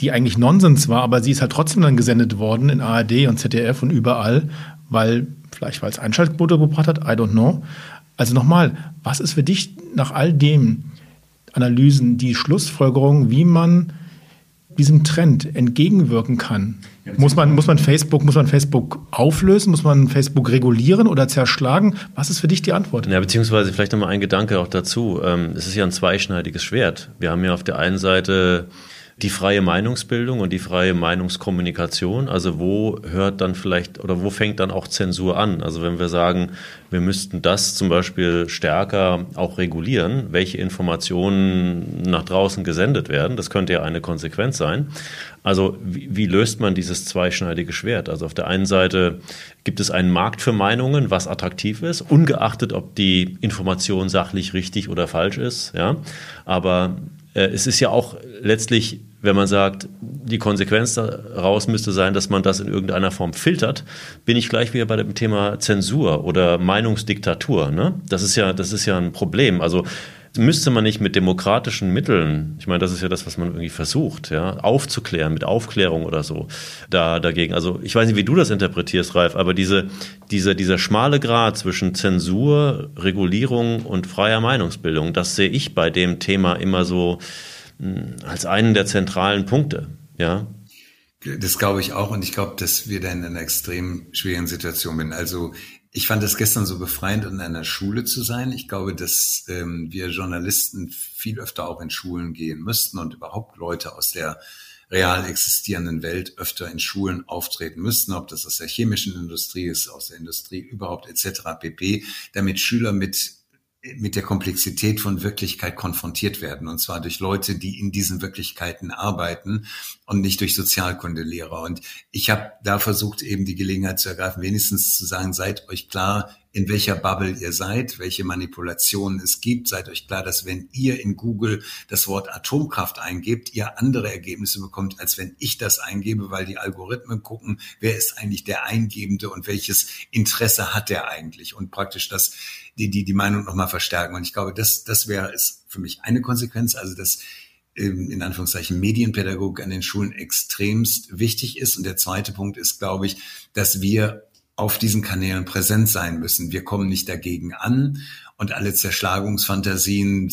die eigentlich Nonsens war, aber sie ist halt trotzdem dann gesendet worden in ARD und ZDF und überall, weil vielleicht weil es Einschaltquote gebracht hat, I don't know. Also nochmal, was ist für dich nach all dem Analysen die Schlussfolgerung, wie man diesem Trend entgegenwirken kann? Muss man, muss man Facebook, muss man Facebook auflösen? Muss man Facebook regulieren oder zerschlagen? Was ist für dich die Antwort? Ja, beziehungsweise vielleicht nochmal ein Gedanke auch dazu. Ähm, es ist ja ein zweischneidiges Schwert. Wir haben ja auf der einen Seite die freie Meinungsbildung und die freie Meinungskommunikation. Also wo hört dann vielleicht oder wo fängt dann auch Zensur an? Also wenn wir sagen, wir müssten das zum Beispiel stärker auch regulieren, welche Informationen nach draußen gesendet werden, das könnte ja eine Konsequenz sein. Also wie, wie löst man dieses zweischneidige Schwert? Also auf der einen Seite gibt es einen Markt für Meinungen, was attraktiv ist, ungeachtet, ob die Information sachlich richtig oder falsch ist. Ja, aber es ist ja auch letztlich, wenn man sagt, die Konsequenz daraus müsste sein, dass man das in irgendeiner Form filtert, bin ich gleich wieder bei dem Thema Zensur oder Meinungsdiktatur. Ne? Das ist ja, das ist ja ein Problem. Also müsste man nicht mit demokratischen Mitteln, ich meine, das ist ja das, was man irgendwie versucht, ja, aufzuklären, mit Aufklärung oder so, da dagegen. Also ich weiß nicht, wie du das interpretierst, Ralf, aber diese, diese, dieser schmale Grad zwischen Zensur, Regulierung und freier Meinungsbildung, das sehe ich bei dem Thema immer so hm, als einen der zentralen Punkte, ja. Das glaube ich auch und ich glaube, dass wir da in einer extrem schwierigen Situation sind. Also ich fand es gestern so befreiend, in einer Schule zu sein. Ich glaube, dass ähm, wir Journalisten viel öfter auch in Schulen gehen müssten und überhaupt Leute aus der real existierenden Welt öfter in Schulen auftreten müssten, ob das aus der chemischen Industrie ist, aus der Industrie überhaupt etc. pp, damit Schüler mit mit der Komplexität von Wirklichkeit konfrontiert werden. Und zwar durch Leute, die in diesen Wirklichkeiten arbeiten und nicht durch Sozialkundelehrer. Und ich habe da versucht, eben die Gelegenheit zu ergreifen, wenigstens zu sagen, seid euch klar, in welcher Bubble ihr seid, welche Manipulationen es gibt. Seid euch klar, dass wenn ihr in Google das Wort Atomkraft eingebt, ihr andere Ergebnisse bekommt, als wenn ich das eingebe, weil die Algorithmen gucken, wer ist eigentlich der Eingebende und welches Interesse hat der eigentlich und praktisch das die, die, die Meinung nochmal verstärken. Und ich glaube, das, das wäre es für mich eine Konsequenz, also dass in Anführungszeichen Medienpädagogik an den Schulen extremst wichtig ist. Und der zweite Punkt ist, glaube ich, dass wir auf diesen Kanälen präsent sein müssen. Wir kommen nicht dagegen an und alle Zerschlagungsfantasien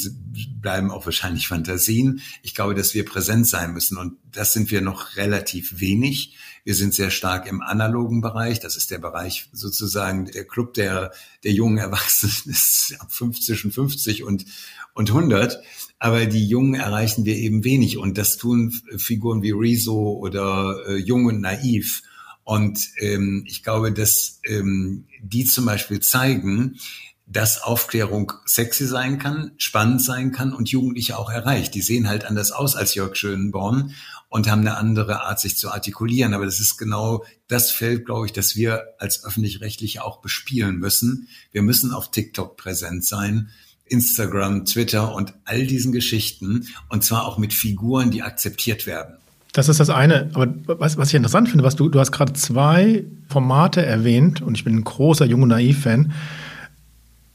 bleiben auch wahrscheinlich Fantasien. Ich glaube, dass wir präsent sein müssen und das sind wir noch relativ wenig. Wir sind sehr stark im analogen Bereich. Das ist der Bereich sozusagen der Club der, der jungen Erwachsenen (laughs) ist ab 50, zwischen 50 und, und 100. Aber die Jungen erreichen wir eben wenig. Und das tun Figuren wie Rezo oder äh, Jung und Naiv. Und ähm, ich glaube, dass ähm, die zum Beispiel zeigen, dass Aufklärung sexy sein kann, spannend sein kann und Jugendliche auch erreicht. Die sehen halt anders aus als Jörg Schönborn und haben eine andere Art, sich zu artikulieren. Aber das ist genau das Feld, glaube ich, das wir als öffentlich-rechtliche auch bespielen müssen. Wir müssen auf TikTok präsent sein, Instagram, Twitter und all diesen Geschichten und zwar auch mit Figuren, die akzeptiert werden. Das ist das eine. Aber was, was ich interessant finde, was du, du hast gerade zwei Formate erwähnt und ich bin ein großer Jung und Naiv-Fan.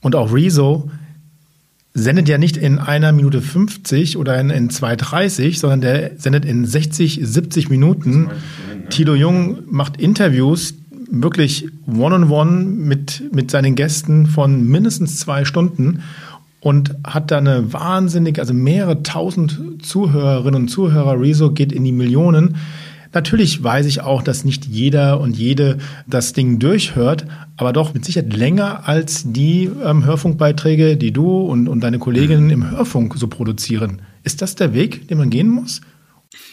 Und auch Rezo sendet ja nicht in einer Minute 50 oder in, in 2,30, sondern der sendet in 60, 70 Minuten. Tilo Jung macht Interviews, wirklich one-on-one -on -one mit, mit seinen Gästen von mindestens zwei Stunden. Und hat da eine wahnsinnige, also mehrere tausend Zuhörerinnen und Zuhörer. Rezo geht in die Millionen. Natürlich weiß ich auch, dass nicht jeder und jede das Ding durchhört, aber doch mit Sicherheit länger als die ähm, Hörfunkbeiträge, die du und, und deine Kolleginnen im Hörfunk so produzieren. Ist das der Weg, den man gehen muss?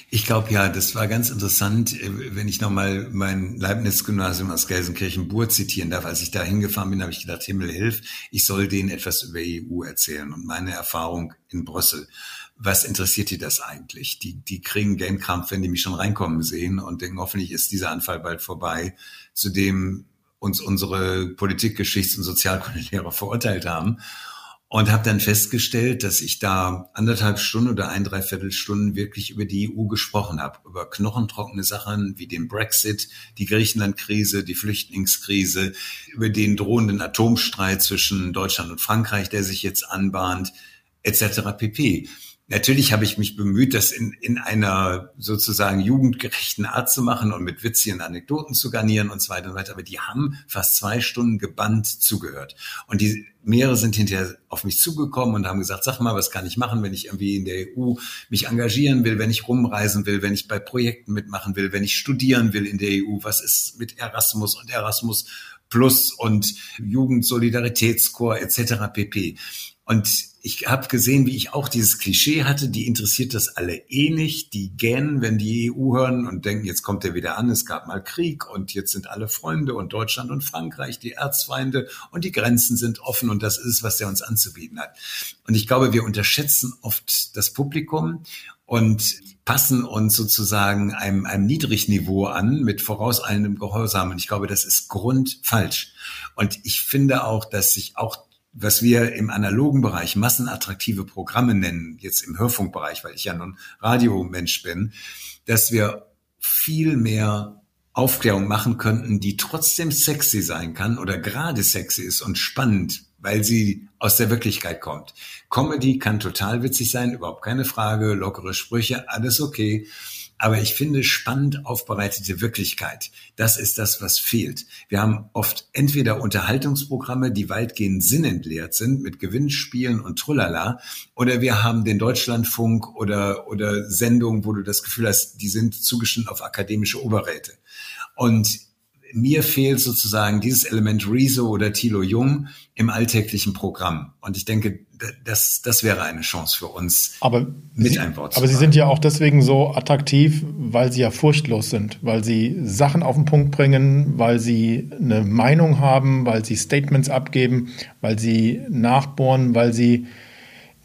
Ich glaube ja, das war ganz interessant, äh, wenn ich nochmal mein Leibniz-Gymnasium aus Gelsenkirchen-Bur zitieren darf. Als ich da hingefahren bin, habe ich gedacht, Himmel hilf, ich soll denen etwas über EU erzählen und meine Erfahrung in Brüssel was interessiert die das eigentlich? Die, die kriegen Gamekrampf, wenn die mich schon reinkommen sehen und denken, hoffentlich ist dieser Anfall bald vorbei, zu dem uns unsere Politik, Geschichts- und Sozialkundelehrer (laughs) verurteilt haben. Und habe dann festgestellt, dass ich da anderthalb Stunden oder ein, dreiviertel Stunden wirklich über die EU gesprochen habe, über knochentrockene Sachen wie den Brexit, die Griechenland-Krise, die Flüchtlingskrise, über den drohenden Atomstreit zwischen Deutschland und Frankreich, der sich jetzt anbahnt, etc. pp. Natürlich habe ich mich bemüht, das in, in einer sozusagen jugendgerechten Art zu machen und mit witzigen Anekdoten zu garnieren und so weiter und weiter. Aber die haben fast zwei Stunden gebannt zugehört. Und die mehrere sind hinterher auf mich zugekommen und haben gesagt, sag mal, was kann ich machen, wenn ich irgendwie in der EU mich engagieren will, wenn ich rumreisen will, wenn ich bei Projekten mitmachen will, wenn ich studieren will in der EU, was ist mit Erasmus und Erasmus Plus und Jugendsolidaritätskorps etc. pp. Und ich habe gesehen, wie ich auch dieses Klischee hatte, die interessiert das alle eh nicht, die gähnen, wenn die EU hören und denken, jetzt kommt er wieder an, es gab mal Krieg und jetzt sind alle Freunde und Deutschland und Frankreich die Erzfeinde und die Grenzen sind offen und das ist, was der uns anzubieten hat. Und ich glaube, wir unterschätzen oft das Publikum und passen uns sozusagen einem, einem Niedrigniveau an mit vorauseilendem Gehorsam. Und ich glaube, das ist grundfalsch. Und ich finde auch, dass sich auch was wir im analogen Bereich massenattraktive Programme nennen, jetzt im Hörfunkbereich, weil ich ja nun Radiomensch bin, dass wir viel mehr Aufklärung machen könnten, die trotzdem sexy sein kann oder gerade sexy ist und spannend, weil sie aus der Wirklichkeit kommt. Comedy kann total witzig sein, überhaupt keine Frage, lockere Sprüche, alles okay. Aber ich finde spannend aufbereitete Wirklichkeit. Das ist das, was fehlt. Wir haben oft entweder Unterhaltungsprogramme, die weitgehend sinnentleert sind mit Gewinnspielen und Trullala, oder wir haben den Deutschlandfunk oder, oder Sendungen, wo du das Gefühl hast, die sind zugeschnitten auf akademische Oberräte. Und mir fehlt sozusagen dieses Element Rezo oder Thilo Jung im alltäglichen Programm. Und ich denke, das, das wäre eine Chance für uns, aber mit Sie, ein Wort zu Aber Sie sind ja auch deswegen so attraktiv, weil Sie ja furchtlos sind, weil Sie Sachen auf den Punkt bringen, weil Sie eine Meinung haben, weil Sie Statements abgeben, weil Sie nachbohren, weil Sie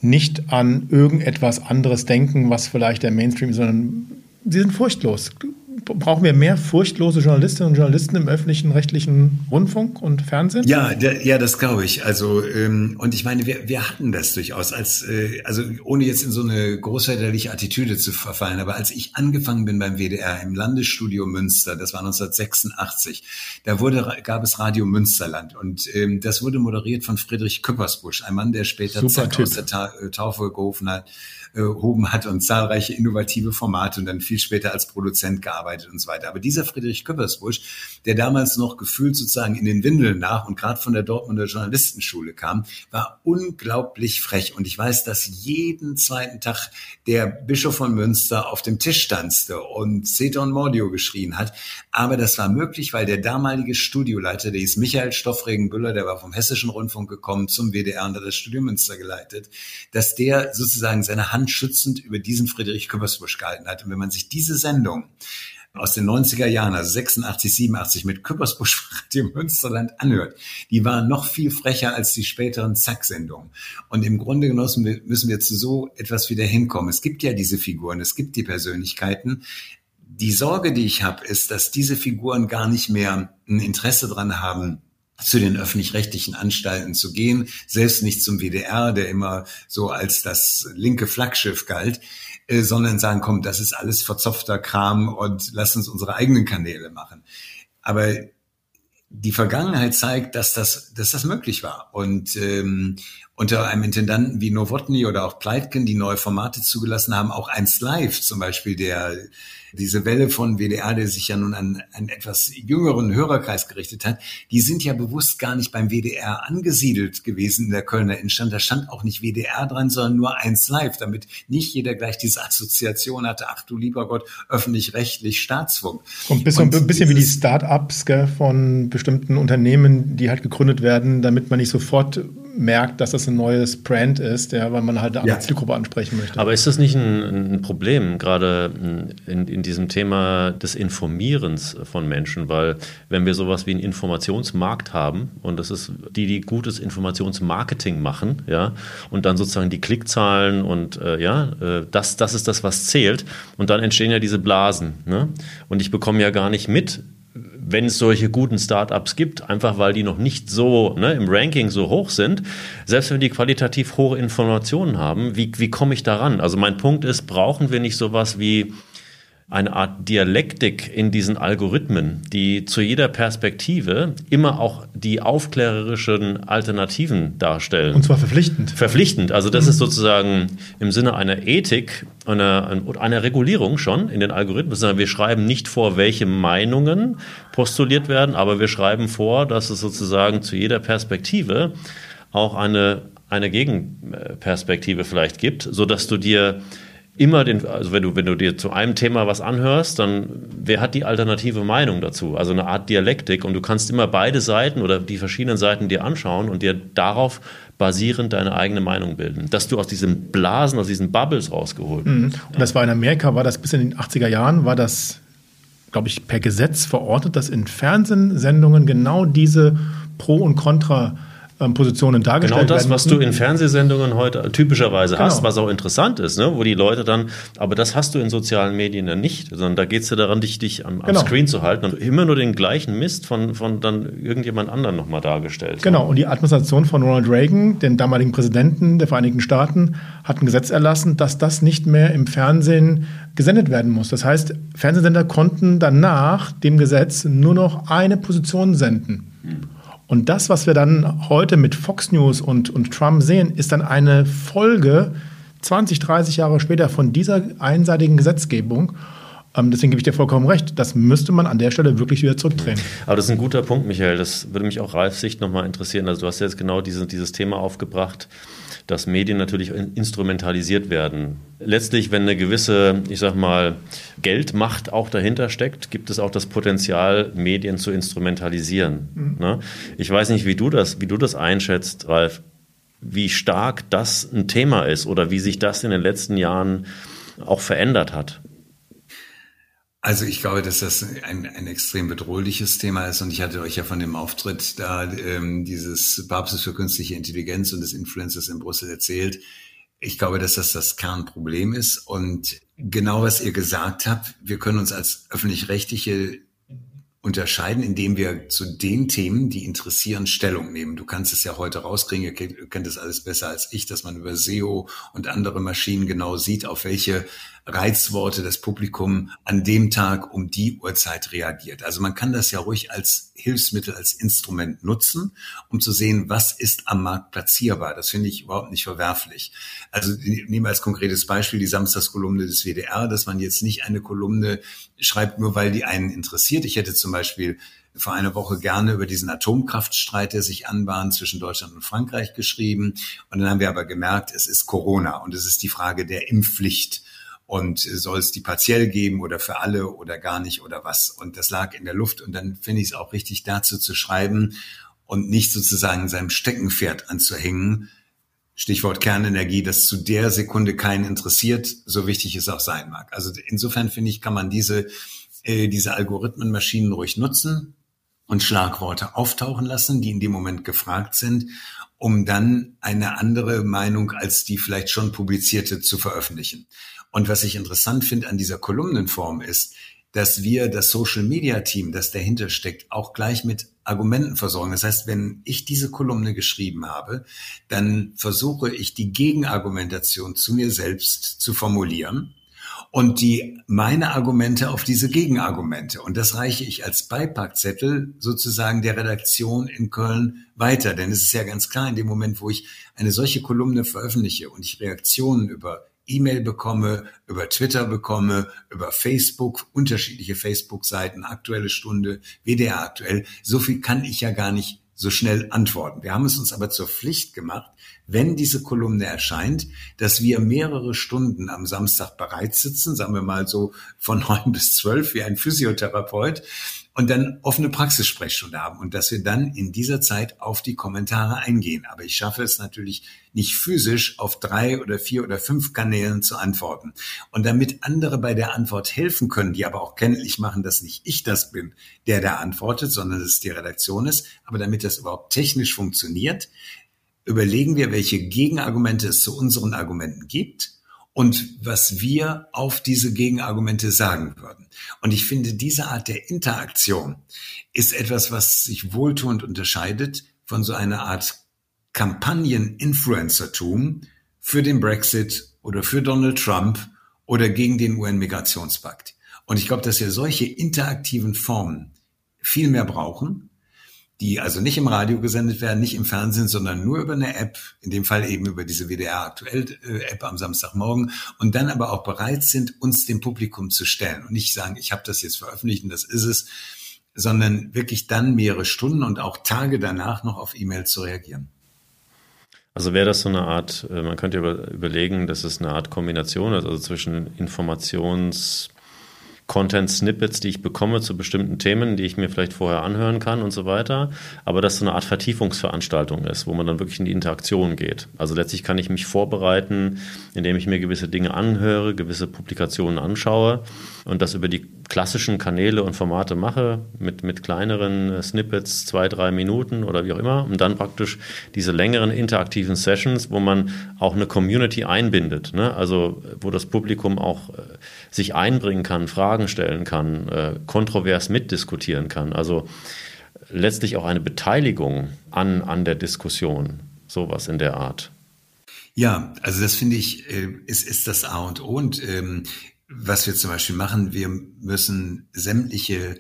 nicht an irgendetwas anderes denken, was vielleicht der Mainstream, sondern Sie sind furchtlos brauchen wir mehr furchtlose Journalistinnen und Journalisten im öffentlichen rechtlichen Rundfunk und Fernsehen? Ja, der, ja, das glaube ich. Also ähm, und ich meine, wir, wir hatten das durchaus als äh, also ohne jetzt in so eine großväterliche Attitüde zu verfallen, aber als ich angefangen bin beim WDR im Landesstudio Münster, das war 1986, da wurde gab es Radio Münsterland und ähm, das wurde moderiert von Friedrich Küppersbusch, ein Mann, der später Zack aus der Ta äh, Taufe gerufen hat erhoben hat und zahlreiche innovative Formate und dann viel später als Produzent gearbeitet und so weiter. Aber dieser Friedrich Köppersbusch, der damals noch gefühlt sozusagen in den Windeln nach und gerade von der Dortmunder Journalistenschule kam, war unglaublich frech. Und ich weiß, dass jeden zweiten Tag der Bischof von Münster auf dem Tisch tanzte und Ceton Mordio geschrien hat. Aber das war möglich, weil der damalige Studioleiter, der ist Michael Stoffregen-Büller, der war vom Hessischen Rundfunk gekommen zum WDR und hat das Studio Münster geleitet, dass der sozusagen seine Hand Hand schützend über diesen Friedrich Küppersbusch gehalten hat. Und wenn man sich diese Sendung aus den 90er Jahren, also 86, 87 mit Küppersbusch Radio Münsterland anhört, die waren noch viel frecher als die späteren Zack-Sendungen. Und im Grunde genommen müssen wir zu so etwas wieder hinkommen. Es gibt ja diese Figuren, es gibt die Persönlichkeiten. Die Sorge, die ich habe, ist, dass diese Figuren gar nicht mehr ein Interesse dran haben, zu den öffentlich-rechtlichen Anstalten zu gehen, selbst nicht zum WDR, der immer so als das linke Flaggschiff galt, äh, sondern sagen, komm, das ist alles verzopfter Kram und lass uns unsere eigenen Kanäle machen. Aber die Vergangenheit zeigt, dass das, dass das möglich war. Und, ähm, unter einem Intendanten wie Nowotny oder auch Pleitgen, die neue Formate zugelassen haben, auch eins Live zum Beispiel, der diese Welle von WDR, der sich ja nun an einen etwas jüngeren Hörerkreis gerichtet hat, die sind ja bewusst gar nicht beim WDR angesiedelt gewesen in der Kölner Innenstadt. Da stand auch nicht WDR dran, sondern nur eins live, damit nicht jeder gleich diese Assoziation hatte, ach du lieber Gott, öffentlich-rechtlich Staatsfunk. Und, bis, und ein bisschen wie die Start-ups von bestimmten Unternehmen, die halt gegründet werden, damit man nicht sofort merkt, dass das ein neues Brand ist, ja, weil man halt eine andere ja. Zielgruppe ansprechen möchte. Aber ist das nicht ein, ein Problem, gerade in, in diesem Thema des Informierens von Menschen? Weil wenn wir sowas wie einen Informationsmarkt haben, und das ist die, die gutes Informationsmarketing machen, ja, und dann sozusagen die Klickzahlen und äh, ja, äh, das, das ist das, was zählt. Und dann entstehen ja diese Blasen. Ne? Und ich bekomme ja gar nicht mit, wenn es solche guten Startups gibt, einfach weil die noch nicht so ne, im Ranking so hoch sind, selbst wenn die qualitativ hohe Informationen haben, wie, wie komme ich daran? Also mein Punkt ist, brauchen wir nicht sowas wie eine Art Dialektik in diesen Algorithmen, die zu jeder Perspektive immer auch die aufklärerischen Alternativen darstellen. Und zwar verpflichtend. Verpflichtend. Also das mhm. ist sozusagen im Sinne einer Ethik, einer, einer Regulierung schon in den Algorithmen, sondern wir schreiben nicht vor, welche Meinungen postuliert werden, aber wir schreiben vor, dass es sozusagen zu jeder Perspektive auch eine, eine Gegenperspektive vielleicht gibt, so dass du dir immer den, also wenn du, wenn du dir zu einem Thema was anhörst, dann wer hat die alternative Meinung dazu? Also eine Art Dialektik und du kannst immer beide Seiten oder die verschiedenen Seiten dir anschauen und dir darauf basierend deine eigene Meinung bilden. Dass du aus diesen Blasen, aus diesen Bubbles rausgeholt mhm. Und das war in Amerika, war das bis in den 80er Jahren, war das, glaube ich, per Gesetz verordnet, dass in Fernsehsendungen genau diese Pro- und Contra- ähm, Positionen dargestellt Genau das, was du in Fernsehsendungen heute typischerweise genau. hast, was auch interessant ist, ne? wo die Leute dann, aber das hast du in sozialen Medien ja nicht, sondern da geht es ja daran, dich, dich am, am genau. Screen zu halten und immer nur den gleichen Mist von, von dann irgendjemand anderen nochmal dargestellt. Genau, und die Administration von Ronald Reagan, den damaligen Präsidenten der Vereinigten Staaten, hat ein Gesetz erlassen, dass das nicht mehr im Fernsehen gesendet werden muss. Das heißt, Fernsehsender konnten danach dem Gesetz nur noch eine Position senden. Hm. Und das, was wir dann heute mit Fox News und, und Trump sehen, ist dann eine Folge 20, 30 Jahre später von dieser einseitigen Gesetzgebung. Ähm, deswegen gebe ich dir vollkommen recht. Das müsste man an der Stelle wirklich wieder zurückdrehen. Aber das ist ein guter Punkt, Michael. Das würde mich auch Ralfs Sicht nochmal interessieren. Also du hast jetzt genau diese, dieses Thema aufgebracht dass Medien natürlich instrumentalisiert werden. Letztlich, wenn eine gewisse, ich sag mal, Geldmacht auch dahinter steckt, gibt es auch das Potenzial, Medien zu instrumentalisieren. Mhm. Ne? Ich weiß nicht, wie du das, wie du das einschätzt, Ralf, wie stark das ein Thema ist oder wie sich das in den letzten Jahren auch verändert hat. Also ich glaube, dass das ein, ein extrem bedrohliches Thema ist und ich hatte euch ja von dem Auftritt da ähm, dieses Papstes für künstliche Intelligenz und des Influencers in Brüssel erzählt. Ich glaube, dass das das Kernproblem ist und genau was ihr gesagt habt, wir können uns als öffentlich-rechtliche unterscheiden, indem wir zu den Themen, die interessieren, Stellung nehmen. Du kannst es ja heute rauskriegen, ihr kennt es alles besser als ich, dass man über SEO und andere Maschinen genau sieht, auf welche Reizworte das Publikum an dem Tag um die Uhrzeit reagiert. Also man kann das ja ruhig als Hilfsmittel, als Instrument nutzen, um zu sehen, was ist am Markt platzierbar. Das finde ich überhaupt nicht verwerflich. Also nehmen wir als konkretes Beispiel die Samstagskolumne des WDR, dass man jetzt nicht eine Kolumne schreibt, nur weil die einen interessiert. Ich hätte zum Beispiel vor einer Woche gerne über diesen Atomkraftstreit, der sich anbahnt zwischen Deutschland und Frankreich geschrieben. Und dann haben wir aber gemerkt, es ist Corona und es ist die Frage der Impfpflicht und soll es die partiell geben oder für alle oder gar nicht oder was. Und das lag in der Luft und dann finde ich es auch richtig dazu zu schreiben und nicht sozusagen seinem Steckenpferd anzuhängen. Stichwort Kernenergie, das zu der Sekunde keinen interessiert, so wichtig es auch sein mag. Also insofern finde ich, kann man diese, äh, diese Algorithmenmaschinen ruhig nutzen und Schlagworte auftauchen lassen, die in dem Moment gefragt sind, um dann eine andere Meinung als die vielleicht schon publizierte zu veröffentlichen. Und was ich interessant finde an dieser Kolumnenform ist, dass wir das Social Media Team, das dahinter steckt, auch gleich mit Argumenten versorgen. Das heißt, wenn ich diese Kolumne geschrieben habe, dann versuche ich die Gegenargumentation zu mir selbst zu formulieren und die meine Argumente auf diese Gegenargumente. Und das reiche ich als Beipackzettel sozusagen der Redaktion in Köln weiter. Denn es ist ja ganz klar, in dem Moment, wo ich eine solche Kolumne veröffentliche und ich Reaktionen über E-Mail bekomme, über Twitter bekomme, über Facebook, unterschiedliche Facebook-Seiten, Aktuelle Stunde, WDR aktuell, so viel kann ich ja gar nicht so schnell antworten. Wir haben es uns aber zur Pflicht gemacht, wenn diese Kolumne erscheint, dass wir mehrere Stunden am Samstag bereit sitzen, sagen wir mal so von (laughs) neun bis zwölf wie ein Physiotherapeut und dann offene Praxissprechstunde haben und dass wir dann in dieser Zeit auf die Kommentare eingehen. Aber ich schaffe es natürlich nicht physisch auf drei oder vier oder fünf Kanälen zu antworten. Und damit andere bei der Antwort helfen können, die aber auch kenntlich machen, dass nicht ich das bin, der da antwortet, sondern dass es die Redaktion ist, aber damit das überhaupt technisch funktioniert, überlegen wir, welche Gegenargumente es zu unseren Argumenten gibt und was wir auf diese Gegenargumente sagen würden. Und ich finde, diese Art der Interaktion ist etwas, was sich wohltuend unterscheidet von so einer Art Kampagnen-Influencertum für den Brexit oder für Donald Trump oder gegen den UN-Migrationspakt. Und ich glaube, dass wir solche interaktiven Formen viel mehr brauchen die also nicht im Radio gesendet werden, nicht im Fernsehen, sondern nur über eine App, in dem Fall eben über diese WDR aktuell App am Samstagmorgen und dann aber auch bereit sind, uns dem Publikum zu stellen und nicht sagen, ich habe das jetzt veröffentlicht und das ist es, sondern wirklich dann mehrere Stunden und auch Tage danach noch auf E-Mails zu reagieren. Also wäre das so eine Art, äh, man könnte überlegen, dass es eine Art Kombination ist, also zwischen Informations- Content-Snippets, die ich bekomme zu bestimmten Themen, die ich mir vielleicht vorher anhören kann und so weiter. Aber dass so eine Art Vertiefungsveranstaltung ist, wo man dann wirklich in die Interaktion geht. Also letztlich kann ich mich vorbereiten, indem ich mir gewisse Dinge anhöre, gewisse Publikationen anschaue und das über die klassischen Kanäle und Formate mache, mit, mit kleineren Snippets, zwei, drei Minuten oder wie auch immer. Und dann praktisch diese längeren interaktiven Sessions, wo man auch eine Community einbindet. Ne? Also wo das Publikum auch äh, sich einbringen kann, Fragen stellen kann, äh, kontrovers mitdiskutieren kann. Also letztlich auch eine Beteiligung an, an der Diskussion, sowas in der Art. Ja, also das finde ich, äh, ist, ist das A und O. Und ähm, was wir zum Beispiel machen, wir müssen sämtliche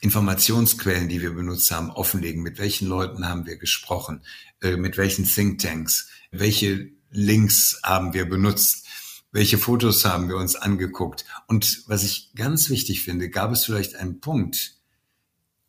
Informationsquellen, die wir benutzt haben, offenlegen. Mit welchen Leuten haben wir gesprochen? Äh, mit welchen Thinktanks? Welche Links haben wir benutzt? Welche Fotos haben wir uns angeguckt? Und was ich ganz wichtig finde, gab es vielleicht einen Punkt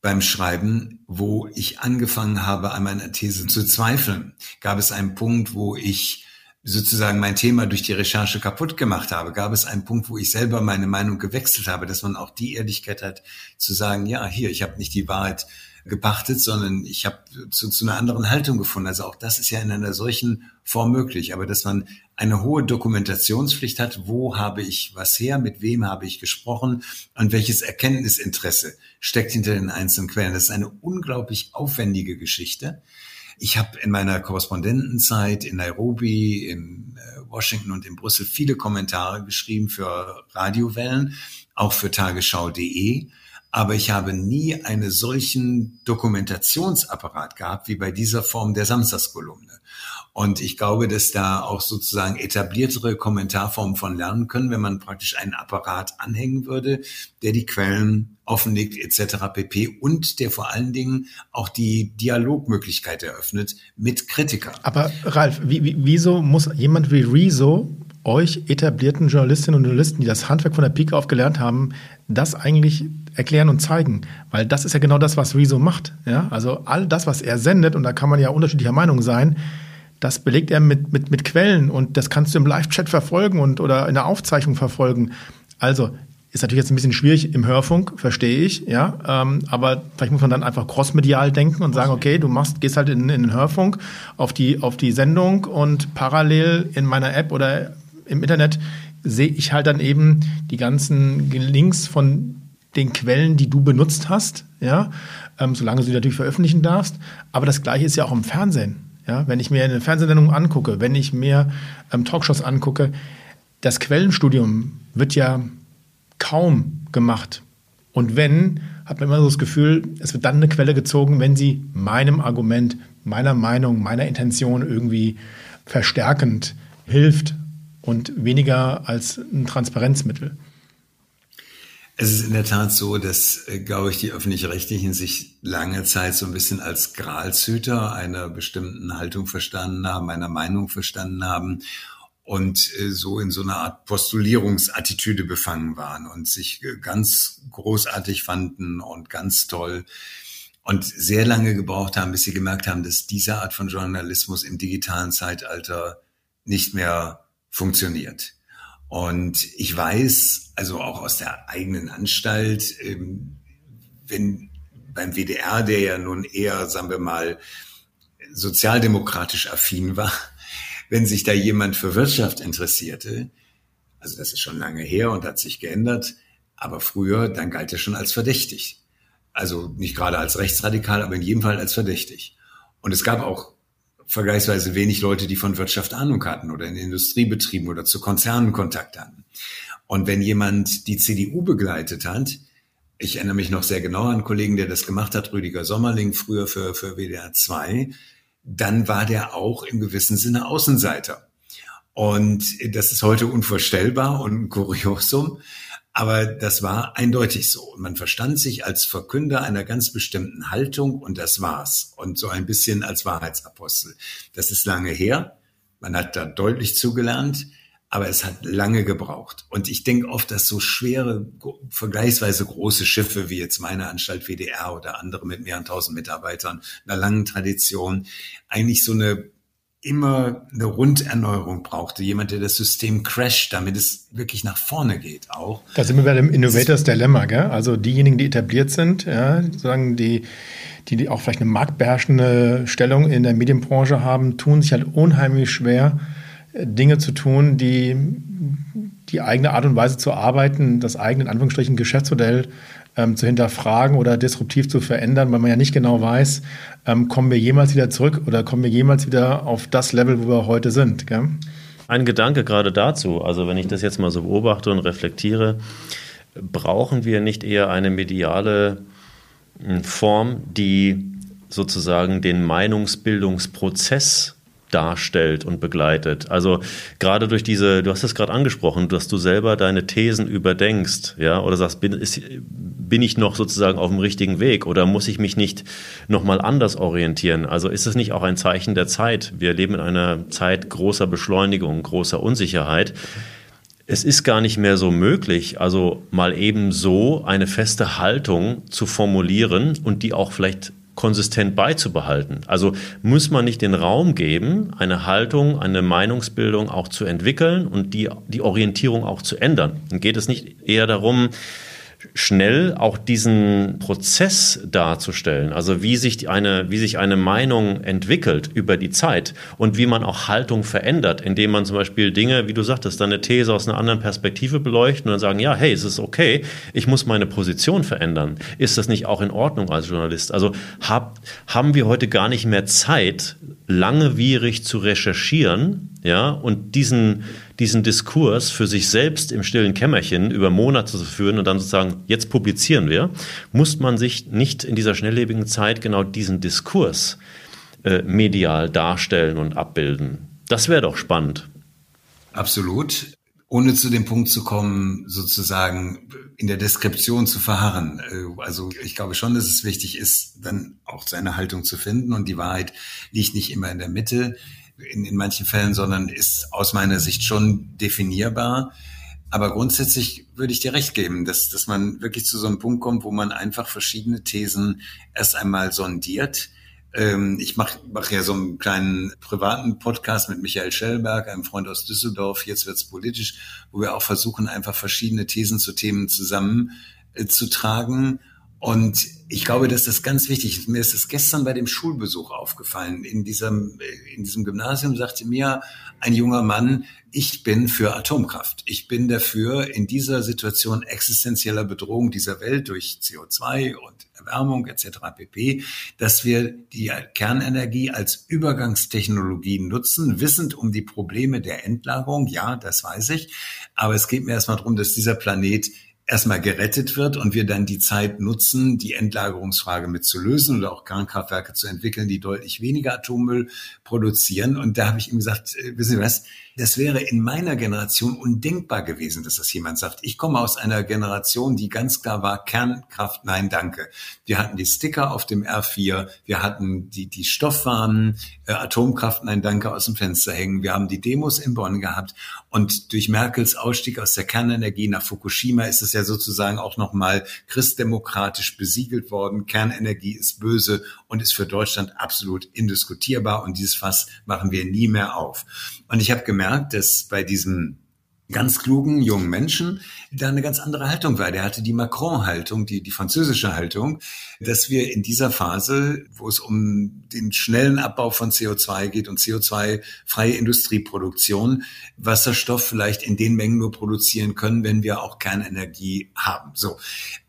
beim Schreiben, wo ich angefangen habe, an meiner These zu zweifeln? Gab es einen Punkt, wo ich sozusagen mein Thema durch die Recherche kaputt gemacht habe, gab es einen Punkt, wo ich selber meine Meinung gewechselt habe, dass man auch die Ehrlichkeit hat zu sagen, ja, hier, ich habe nicht die Wahrheit gepachtet, sondern ich habe zu, zu einer anderen Haltung gefunden. Also auch das ist ja in einer solchen Form möglich, aber dass man eine hohe Dokumentationspflicht hat, wo habe ich was her, mit wem habe ich gesprochen und welches Erkenntnisinteresse steckt hinter den einzelnen Quellen. Das ist eine unglaublich aufwendige Geschichte. Ich habe in meiner Korrespondentenzeit in Nairobi, in äh, Washington und in Brüssel viele Kommentare geschrieben für Radiowellen, auch für tagesschau.de. Aber ich habe nie einen solchen Dokumentationsapparat gehabt wie bei dieser Form der Samstagskolumne. Und ich glaube, dass da auch sozusagen etabliertere Kommentarformen von lernen können, wenn man praktisch einen Apparat anhängen würde, der die Quellen offenlegt etc. pp. und der vor allen Dingen auch die Dialogmöglichkeit eröffnet mit Kritikern. Aber Ralf, wie, wie, wieso muss jemand wie Rezo euch etablierten Journalistinnen und Journalisten, die das Handwerk von der Pike auf gelernt haben, das eigentlich erklären und zeigen? Weil das ist ja genau das, was Rezo macht. Ja? Also all das, was er sendet, und da kann man ja unterschiedlicher Meinung sein, das belegt er mit, mit, mit Quellen und das kannst du im Live-Chat verfolgen und oder in der Aufzeichnung verfolgen. Also ist natürlich jetzt ein bisschen schwierig im Hörfunk, verstehe ich, ja. Ähm, aber vielleicht muss man dann einfach crossmedial denken und sagen, okay, du machst, gehst halt in, in den Hörfunk auf die, auf die Sendung und parallel in meiner App oder im Internet sehe ich halt dann eben die ganzen Links von den Quellen, die du benutzt hast, ja, ähm, solange du sie natürlich veröffentlichen darfst. Aber das Gleiche ist ja auch im Fernsehen. Ja, wenn ich mir eine Fernsehsendung angucke, wenn ich mir ähm, Talkshows angucke, das Quellenstudium wird ja kaum gemacht. Und wenn, hat man immer so das Gefühl, es wird dann eine Quelle gezogen, wenn sie meinem Argument, meiner Meinung, meiner Intention irgendwie verstärkend hilft und weniger als ein Transparenzmittel. Es ist in der Tat so, dass, äh, glaube ich, die öffentlich-rechtlichen sich lange Zeit so ein bisschen als Gralshüter einer bestimmten Haltung verstanden haben, einer Meinung verstanden haben und äh, so in so einer Art Postulierungsattitüde befangen waren und sich äh, ganz großartig fanden und ganz toll und sehr lange gebraucht haben, bis sie gemerkt haben, dass diese Art von Journalismus im digitalen Zeitalter nicht mehr funktioniert. Und ich weiß, also auch aus der eigenen Anstalt, ähm, wenn beim WDR, der ja nun eher, sagen wir mal, sozialdemokratisch affin war, (laughs) wenn sich da jemand für Wirtschaft interessierte, also das ist schon lange her und hat sich geändert, aber früher, dann galt er schon als verdächtig. Also nicht gerade als rechtsradikal, aber in jedem Fall als verdächtig. Und es gab auch vergleichsweise wenig Leute, die von Wirtschaft Ahnung hatten oder in Industriebetrieben oder zu Konzernen Kontakt hatten. Und wenn jemand die CDU begleitet hat, ich erinnere mich noch sehr genau an einen Kollegen, der das gemacht hat, Rüdiger Sommerling, früher für, für WDR 2, dann war der auch im gewissen Sinne Außenseiter. Und das ist heute unvorstellbar und ein Kuriosum. Aber das war eindeutig so. Man verstand sich als Verkünder einer ganz bestimmten Haltung und das war's. Und so ein bisschen als Wahrheitsapostel. Das ist lange her. Man hat da deutlich zugelernt, aber es hat lange gebraucht. Und ich denke oft, dass so schwere, vergleichsweise große Schiffe wie jetzt meine Anstalt WDR oder andere mit mehreren tausend Mitarbeitern, einer langen Tradition, eigentlich so eine immer eine Runderneuerung brauchte, jemand, der das System crasht, damit es wirklich nach vorne geht auch. Da sind wir bei dem Innovators Dilemma, gell? Also diejenigen, die etabliert sind, ja, sozusagen die, die auch vielleicht eine marktbeherrschende Stellung in der Medienbranche haben, tun sich halt unheimlich schwer, Dinge zu tun, die die eigene Art und Weise zu arbeiten, das eigene, in Anführungsstrichen, Geschäftsmodell ähm, zu hinterfragen oder disruptiv zu verändern, weil man ja nicht genau weiß, ähm, kommen wir jemals wieder zurück oder kommen wir jemals wieder auf das Level, wo wir heute sind. Gell? Ein Gedanke gerade dazu, also wenn ich das jetzt mal so beobachte und reflektiere, brauchen wir nicht eher eine mediale hm, Form, die sozusagen den Meinungsbildungsprozess darstellt und begleitet. Also gerade durch diese, du hast es gerade angesprochen, dass du selber deine Thesen überdenkst, ja, oder sagst, bin, ist, bin ich noch sozusagen auf dem richtigen Weg oder muss ich mich nicht nochmal anders orientieren? Also ist es nicht auch ein Zeichen der Zeit? Wir leben in einer Zeit großer Beschleunigung, großer Unsicherheit. Es ist gar nicht mehr so möglich, also mal eben so eine feste Haltung zu formulieren und die auch vielleicht konsistent beizubehalten. Also muss man nicht den Raum geben, eine Haltung, eine Meinungsbildung auch zu entwickeln und die, die Orientierung auch zu ändern. Dann geht es nicht eher darum, schnell auch diesen Prozess darzustellen, also wie sich eine, wie sich eine Meinung entwickelt über die Zeit und wie man auch Haltung verändert, indem man zum Beispiel Dinge, wie du sagtest, eine These aus einer anderen Perspektive beleuchten und dann sagen, ja, hey, es ist okay, ich muss meine Position verändern. Ist das nicht auch in Ordnung als Journalist? Also hab, haben wir heute gar nicht mehr Zeit, langwierig zu recherchieren, ja, und diesen, diesen Diskurs für sich selbst im stillen Kämmerchen über Monate zu führen und dann sozusagen, jetzt publizieren wir, muss man sich nicht in dieser schnelllebigen Zeit genau diesen Diskurs äh, medial darstellen und abbilden. Das wäre doch spannend. Absolut. Ohne zu dem Punkt zu kommen, sozusagen in der Deskription zu verharren. Äh, also ich glaube schon, dass es wichtig ist, dann auch seine Haltung zu finden und die Wahrheit liegt nicht immer in der Mitte in, in manchen Fällen, sondern ist aus meiner Sicht schon definierbar. Aber grundsätzlich würde ich dir recht geben, dass, dass man wirklich zu so einem Punkt kommt, wo man einfach verschiedene Thesen erst einmal sondiert. Ähm, ich mache mach ja so einen kleinen privaten Podcast mit Michael Schellberg, einem Freund aus Düsseldorf, jetzt wird's politisch, wo wir auch versuchen, einfach verschiedene Thesen zu Themen zusammen äh, und ich glaube, dass das ganz wichtig ist. Mir ist das gestern bei dem Schulbesuch aufgefallen. In diesem, in diesem Gymnasium sagte mir ein junger Mann, ich bin für Atomkraft. Ich bin dafür, in dieser Situation existenzieller Bedrohung dieser Welt durch CO2 und Erwärmung etc. pp., dass wir die Kernenergie als Übergangstechnologie nutzen, wissend um die Probleme der Endlagerung. Ja, das weiß ich. Aber es geht mir erstmal darum, dass dieser Planet erstmal gerettet wird und wir dann die Zeit nutzen, die Endlagerungsfrage mit zu lösen oder auch Kernkraftwerke zu entwickeln, die deutlich weniger Atommüll produzieren. Und da habe ich ihm gesagt, äh, wissen Sie was, das wäre in meiner Generation undenkbar gewesen, dass das jemand sagt. Ich komme aus einer Generation, die ganz klar war, Kernkraft, nein, danke. Wir hatten die Sticker auf dem R4, wir hatten die, die Stoffwaren, äh, Atomkraft, nein, danke, aus dem Fenster hängen. Wir haben die Demos in Bonn gehabt und durch Merkels Ausstieg aus der Kernenergie nach Fukushima ist es ja sozusagen auch nochmal christdemokratisch besiegelt worden. Kernenergie ist böse und ist für Deutschland absolut indiskutierbar und dieses Fass machen wir nie mehr auf. Und ich habe gemerkt, dass bei diesem ganz klugen jungen Menschen da eine ganz andere Haltung war. Der hatte die Macron-Haltung, die, die französische Haltung, dass wir in dieser Phase, wo es um den schnellen Abbau von CO2 geht und CO2-freie Industrieproduktion, Wasserstoff vielleicht in den Mengen nur produzieren können, wenn wir auch Kernenergie haben. So.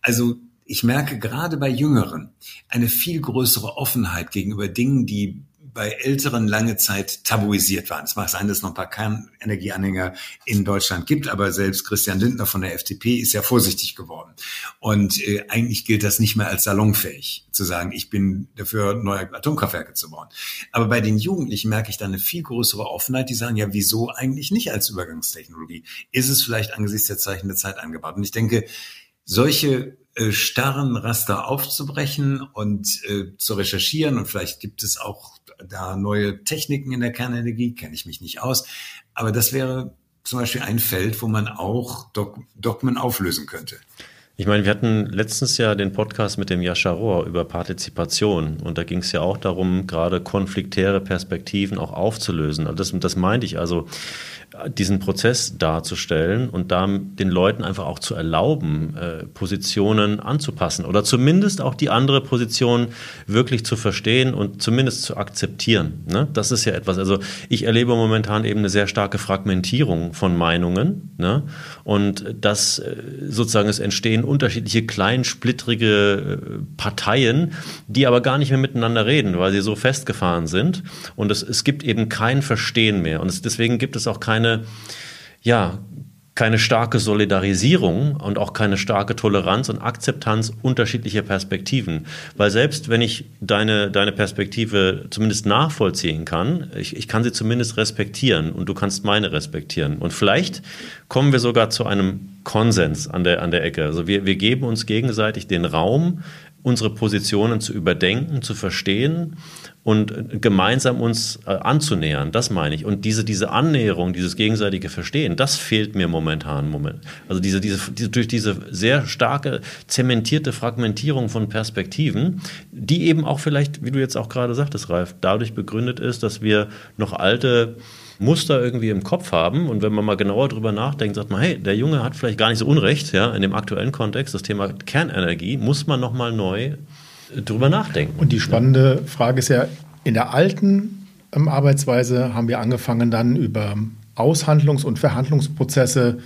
Also ich merke gerade bei Jüngeren eine viel größere Offenheit gegenüber Dingen, die bei Älteren lange Zeit tabuisiert waren. Es mag sein, dass es noch ein paar Kernenergieanhänger in Deutschland gibt, aber selbst Christian Lindner von der FDP ist ja vorsichtig geworden. Und äh, eigentlich gilt das nicht mehr als salonfähig, zu sagen, ich bin dafür, neue Atomkraftwerke zu bauen. Aber bei den Jugendlichen merke ich da eine viel größere Offenheit, die sagen, ja, wieso eigentlich nicht als Übergangstechnologie? Ist es vielleicht angesichts der Zeichen der Zeit angebaut? Und ich denke, solche äh, starren Raster aufzubrechen und äh, zu recherchieren und vielleicht gibt es auch da neue Techniken in der Kernenergie, kenne ich mich nicht aus, aber das wäre zum Beispiel ein Feld, wo man auch Dogmen auflösen könnte. Ich meine, wir hatten letztens ja den Podcast mit dem Jascha Rohr über Partizipation und da ging es ja auch darum, gerade konfliktäre Perspektiven auch aufzulösen. Also das, das meinte ich also diesen Prozess darzustellen und da den Leuten einfach auch zu erlauben, äh, Positionen anzupassen oder zumindest auch die andere Position wirklich zu verstehen und zumindest zu akzeptieren. Ne? Das ist ja etwas, also ich erlebe momentan eben eine sehr starke Fragmentierung von Meinungen ne? und das äh, sozusagen es entstehen unterschiedliche kleinsplittrige äh, Parteien, die aber gar nicht mehr miteinander reden, weil sie so festgefahren sind. Und es, es gibt eben kein Verstehen mehr. Und es, deswegen gibt es auch keine keine, ja, keine starke Solidarisierung und auch keine starke Toleranz und Akzeptanz unterschiedlicher Perspektiven. Weil selbst wenn ich deine, deine Perspektive zumindest nachvollziehen kann, ich, ich kann sie zumindest respektieren und du kannst meine respektieren. Und vielleicht kommen wir sogar zu einem Konsens an der, an der Ecke. Also wir, wir geben uns gegenseitig den Raum, unsere Positionen zu überdenken, zu verstehen und gemeinsam uns äh, anzunähern. Das meine ich. Und diese, diese Annäherung, dieses gegenseitige Verstehen, das fehlt mir momentan. Moment. Also diese, diese, diese, durch diese sehr starke, zementierte Fragmentierung von Perspektiven, die eben auch vielleicht, wie du jetzt auch gerade sagtest, Ralf, dadurch begründet ist, dass wir noch alte Muster irgendwie im Kopf haben. Und wenn man mal genauer drüber nachdenkt, sagt man, hey, der Junge hat vielleicht gar nicht so Unrecht, ja, in dem aktuellen Kontext, das Thema Kernenergie, muss man nochmal neu drüber nachdenken. Und die spannende Frage ist ja, in der alten ähm, Arbeitsweise haben wir angefangen dann über Aushandlungs- und Verhandlungsprozesse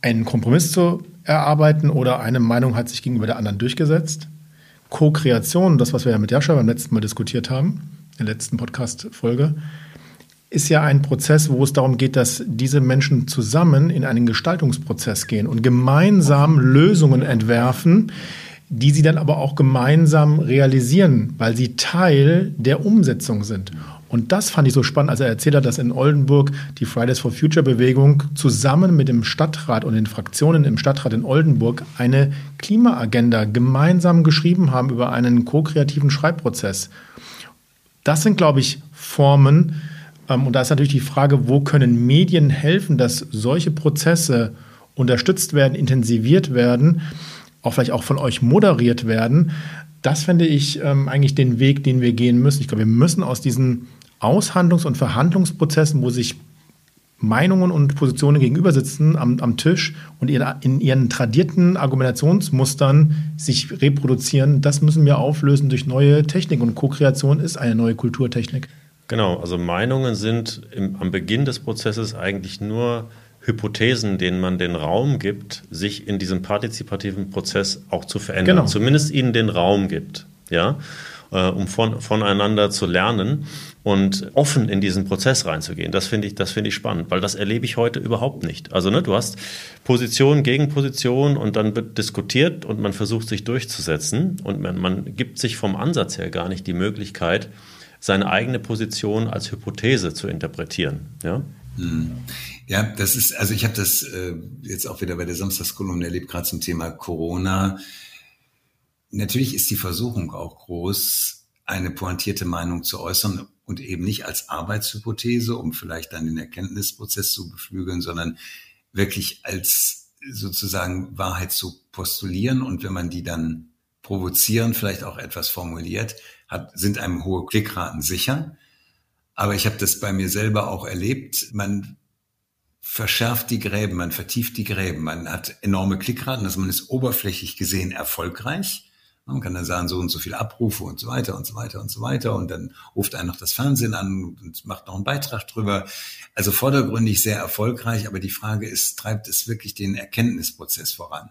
einen Kompromiss zu erarbeiten oder eine Meinung hat sich gegenüber der anderen durchgesetzt. Co-Kreation, das, was wir ja mit Jascha beim letzten Mal diskutiert haben, in der letzten Podcast-Folge, ist ja ein Prozess, wo es darum geht, dass diese Menschen zusammen in einen Gestaltungsprozess gehen und gemeinsam Lösungen entwerfen, die sie dann aber auch gemeinsam realisieren, weil sie Teil der Umsetzung sind. Und das fand ich so spannend, als er erzählt hat, dass in Oldenburg die Fridays for Future Bewegung zusammen mit dem Stadtrat und den Fraktionen im Stadtrat in Oldenburg eine Klimaagenda gemeinsam geschrieben haben über einen ko-kreativen Schreibprozess. Das sind, glaube ich, Formen, und da ist natürlich die Frage, wo können Medien helfen, dass solche Prozesse unterstützt werden, intensiviert werden, auch vielleicht auch von euch moderiert werden. Das fände ich ähm, eigentlich den Weg, den wir gehen müssen. Ich glaube, wir müssen aus diesen Aushandlungs- und Verhandlungsprozessen, wo sich Meinungen und Positionen gegenüber sitzen am, am Tisch und in ihren tradierten Argumentationsmustern sich reproduzieren, das müssen wir auflösen durch neue Technik. Und Co-Kreation ist eine neue Kulturtechnik. Genau, also Meinungen sind im, am Beginn des Prozesses eigentlich nur Hypothesen, denen man den Raum gibt, sich in diesem partizipativen Prozess auch zu verändern. Genau. Zumindest ihnen den Raum gibt. Ja. äh, um von, voneinander zu lernen und offen in diesen Prozess reinzugehen. Das finde ich, das finde ich spannend, weil das erlebe ich heute überhaupt nicht. Also ne, du hast Position gegen Position und dann wird diskutiert und man versucht sich durchzusetzen und man, man gibt sich vom Ansatz her gar nicht die Möglichkeit, seine eigene Position als Hypothese zu interpretieren. Ja. Hm. Ja, das ist, also ich habe das äh, jetzt auch wieder bei der Samstagskolumne erlebt, gerade zum Thema Corona. Natürlich ist die Versuchung auch groß, eine pointierte Meinung zu äußern und eben nicht als Arbeitshypothese, um vielleicht dann den Erkenntnisprozess zu beflügeln, sondern wirklich als sozusagen Wahrheit zu postulieren und wenn man die dann provozieren, vielleicht auch etwas formuliert, hat, sind einem hohe Klickraten sicher. Aber ich habe das bei mir selber auch erlebt. Man verschärft die Gräben, man vertieft die Gräben, man hat enorme Klickraten, dass man ist oberflächlich gesehen erfolgreich. Man kann dann sagen, so und so viele Abrufe und so weiter und so weiter und so weiter. Und dann ruft einen noch das Fernsehen an und macht noch einen Beitrag drüber. Also vordergründig sehr erfolgreich, aber die Frage ist, treibt es wirklich den Erkenntnisprozess voran?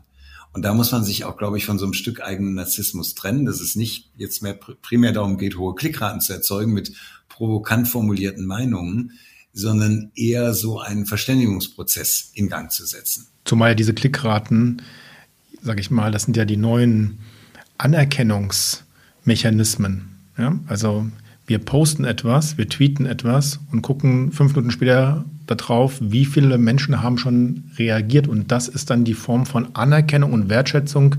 Und da muss man sich auch, glaube ich, von so einem Stück eigenen Narzissmus trennen, dass es nicht jetzt mehr primär darum geht, hohe Klickraten zu erzeugen mit provokant formulierten Meinungen, sondern eher so einen Verständigungsprozess in Gang zu setzen. Zumal ja diese Klickraten, sage ich mal, das sind ja die neuen Anerkennungsmechanismen. Ja? Also wir posten etwas, wir tweeten etwas und gucken fünf Minuten später darauf, wie viele Menschen haben schon reagiert. Und das ist dann die Form von Anerkennung und Wertschätzung,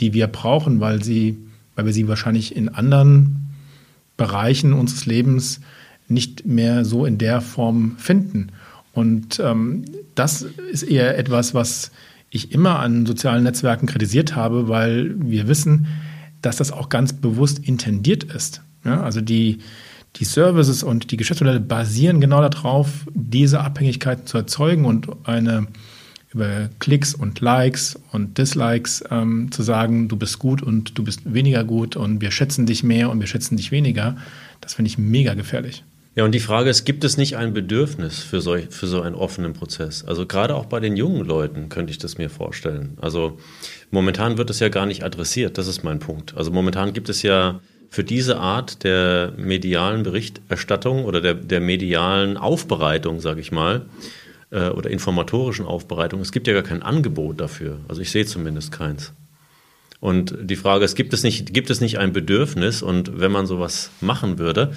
die wir brauchen, weil, sie, weil wir sie wahrscheinlich in anderen Bereichen unseres Lebens nicht mehr so in der Form finden. Und ähm, das ist eher etwas, was ich immer an sozialen Netzwerken kritisiert habe, weil wir wissen, dass das auch ganz bewusst intendiert ist. Ja, also die, die Services und die Geschäftsmodelle basieren genau darauf, diese Abhängigkeiten zu erzeugen und eine über Klicks und Likes und Dislikes ähm, zu sagen, du bist gut und du bist weniger gut und wir schätzen dich mehr und wir schätzen dich weniger, das finde ich mega gefährlich. Ja, und die Frage ist, gibt es nicht ein Bedürfnis für so, für so einen offenen Prozess? Also gerade auch bei den jungen Leuten könnte ich das mir vorstellen. Also momentan wird es ja gar nicht adressiert, das ist mein Punkt. Also momentan gibt es ja für diese Art der medialen Berichterstattung oder der, der medialen Aufbereitung, sage ich mal, äh, oder informatorischen Aufbereitung, es gibt ja gar kein Angebot dafür. Also ich sehe zumindest keins. Und die Frage ist, gibt es nicht, gibt es nicht ein Bedürfnis? Und wenn man sowas machen würde,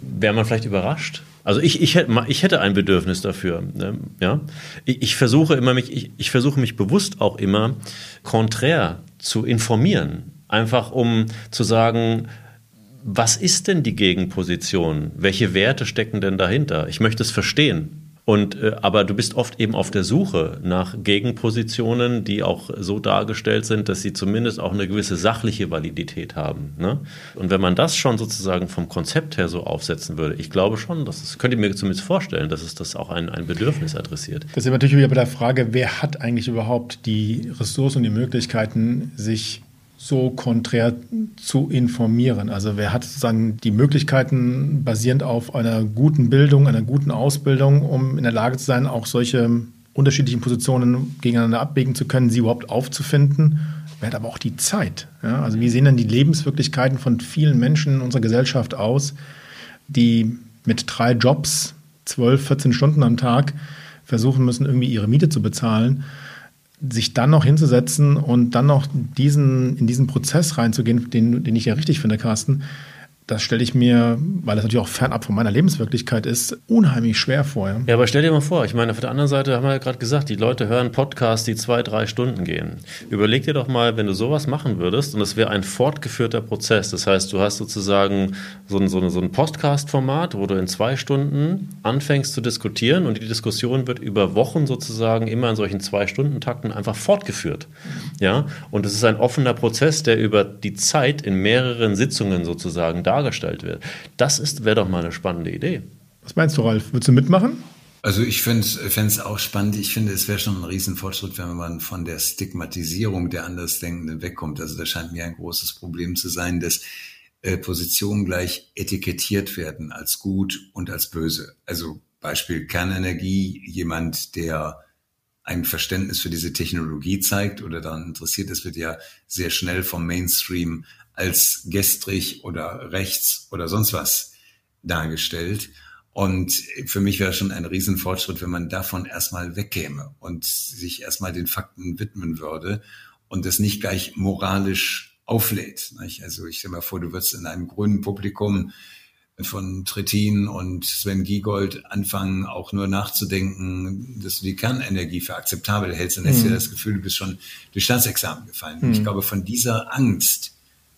wäre man vielleicht überrascht. Also ich, ich, hätte, ich hätte ein Bedürfnis dafür. Ne? Ja? Ich, ich, versuche immer mich, ich, ich versuche mich bewusst auch immer konträr zu informieren. Einfach um zu sagen, was ist denn die Gegenposition? Welche Werte stecken denn dahinter? Ich möchte es verstehen. Und, äh, aber du bist oft eben auf der Suche nach Gegenpositionen, die auch so dargestellt sind, dass sie zumindest auch eine gewisse sachliche Validität haben. Ne? Und wenn man das schon sozusagen vom Konzept her so aufsetzen würde, ich glaube schon, das ist, könnte ich mir zumindest vorstellen, dass es das auch ein, ein Bedürfnis adressiert. Das ist natürlich wieder bei der Frage, wer hat eigentlich überhaupt die Ressourcen und die Möglichkeiten, sich so konträr zu informieren. Also wer hat sozusagen die Möglichkeiten, basierend auf einer guten Bildung, einer guten Ausbildung, um in der Lage zu sein, auch solche unterschiedlichen Positionen gegeneinander abwägen zu können, sie überhaupt aufzufinden. Wer hat aber auch die Zeit? Ja? Also wie sehen denn die Lebenswirklichkeiten von vielen Menschen in unserer Gesellschaft aus, die mit drei Jobs, 12, 14 Stunden am Tag versuchen müssen, irgendwie ihre Miete zu bezahlen? Sich dann noch hinzusetzen und dann noch diesen, in diesen Prozess reinzugehen, den, den ich ja richtig finde, Carsten, das stelle ich mir, weil das natürlich auch fernab von meiner Lebenswirklichkeit ist, unheimlich schwer vor. Ja, aber stell dir mal vor, ich meine, auf der anderen Seite haben wir ja gerade gesagt, die Leute hören Podcasts, die zwei, drei Stunden gehen. Überleg dir doch mal, wenn du sowas machen würdest und es wäre ein fortgeführter Prozess. Das heißt, du hast sozusagen so ein, so ein, so ein Podcast-Format, wo du in zwei Stunden anfängst zu diskutieren und die Diskussion wird über Wochen sozusagen immer in solchen Zwei-Stunden-Takten einfach fortgeführt. Ja, und es ist ein offener Prozess, der über die Zeit in mehreren Sitzungen sozusagen dargestellt wird. Das wäre doch mal eine spannende Idee. Was meinst du, Ralf? Würdest du mitmachen? Also ich fände es auch spannend. Ich finde, es wäre schon ein Riesenfortschritt, wenn man von der Stigmatisierung der Andersdenkenden wegkommt. Also das scheint mir ein großes Problem zu sein, dass äh, Positionen gleich etikettiert werden als gut und als böse. Also Beispiel Kernenergie, jemand, der ein Verständnis für diese Technologie zeigt oder daran interessiert ist, wird ja sehr schnell vom Mainstream als gestrig oder rechts oder sonst was dargestellt. Und für mich wäre schon ein Riesenfortschritt, wenn man davon erstmal wegkäme und sich erstmal den Fakten widmen würde und es nicht gleich moralisch auflädt. Also ich stelle mir vor, du würdest in einem grünen Publikum von Trittin und Sven Giegold anfangen, auch nur nachzudenken, dass du die Kernenergie für akzeptabel hältst, dann hättest du mhm. das Gefühl, du bist schon durch Staatsexamen gefallen. Mhm. Ich glaube, von dieser Angst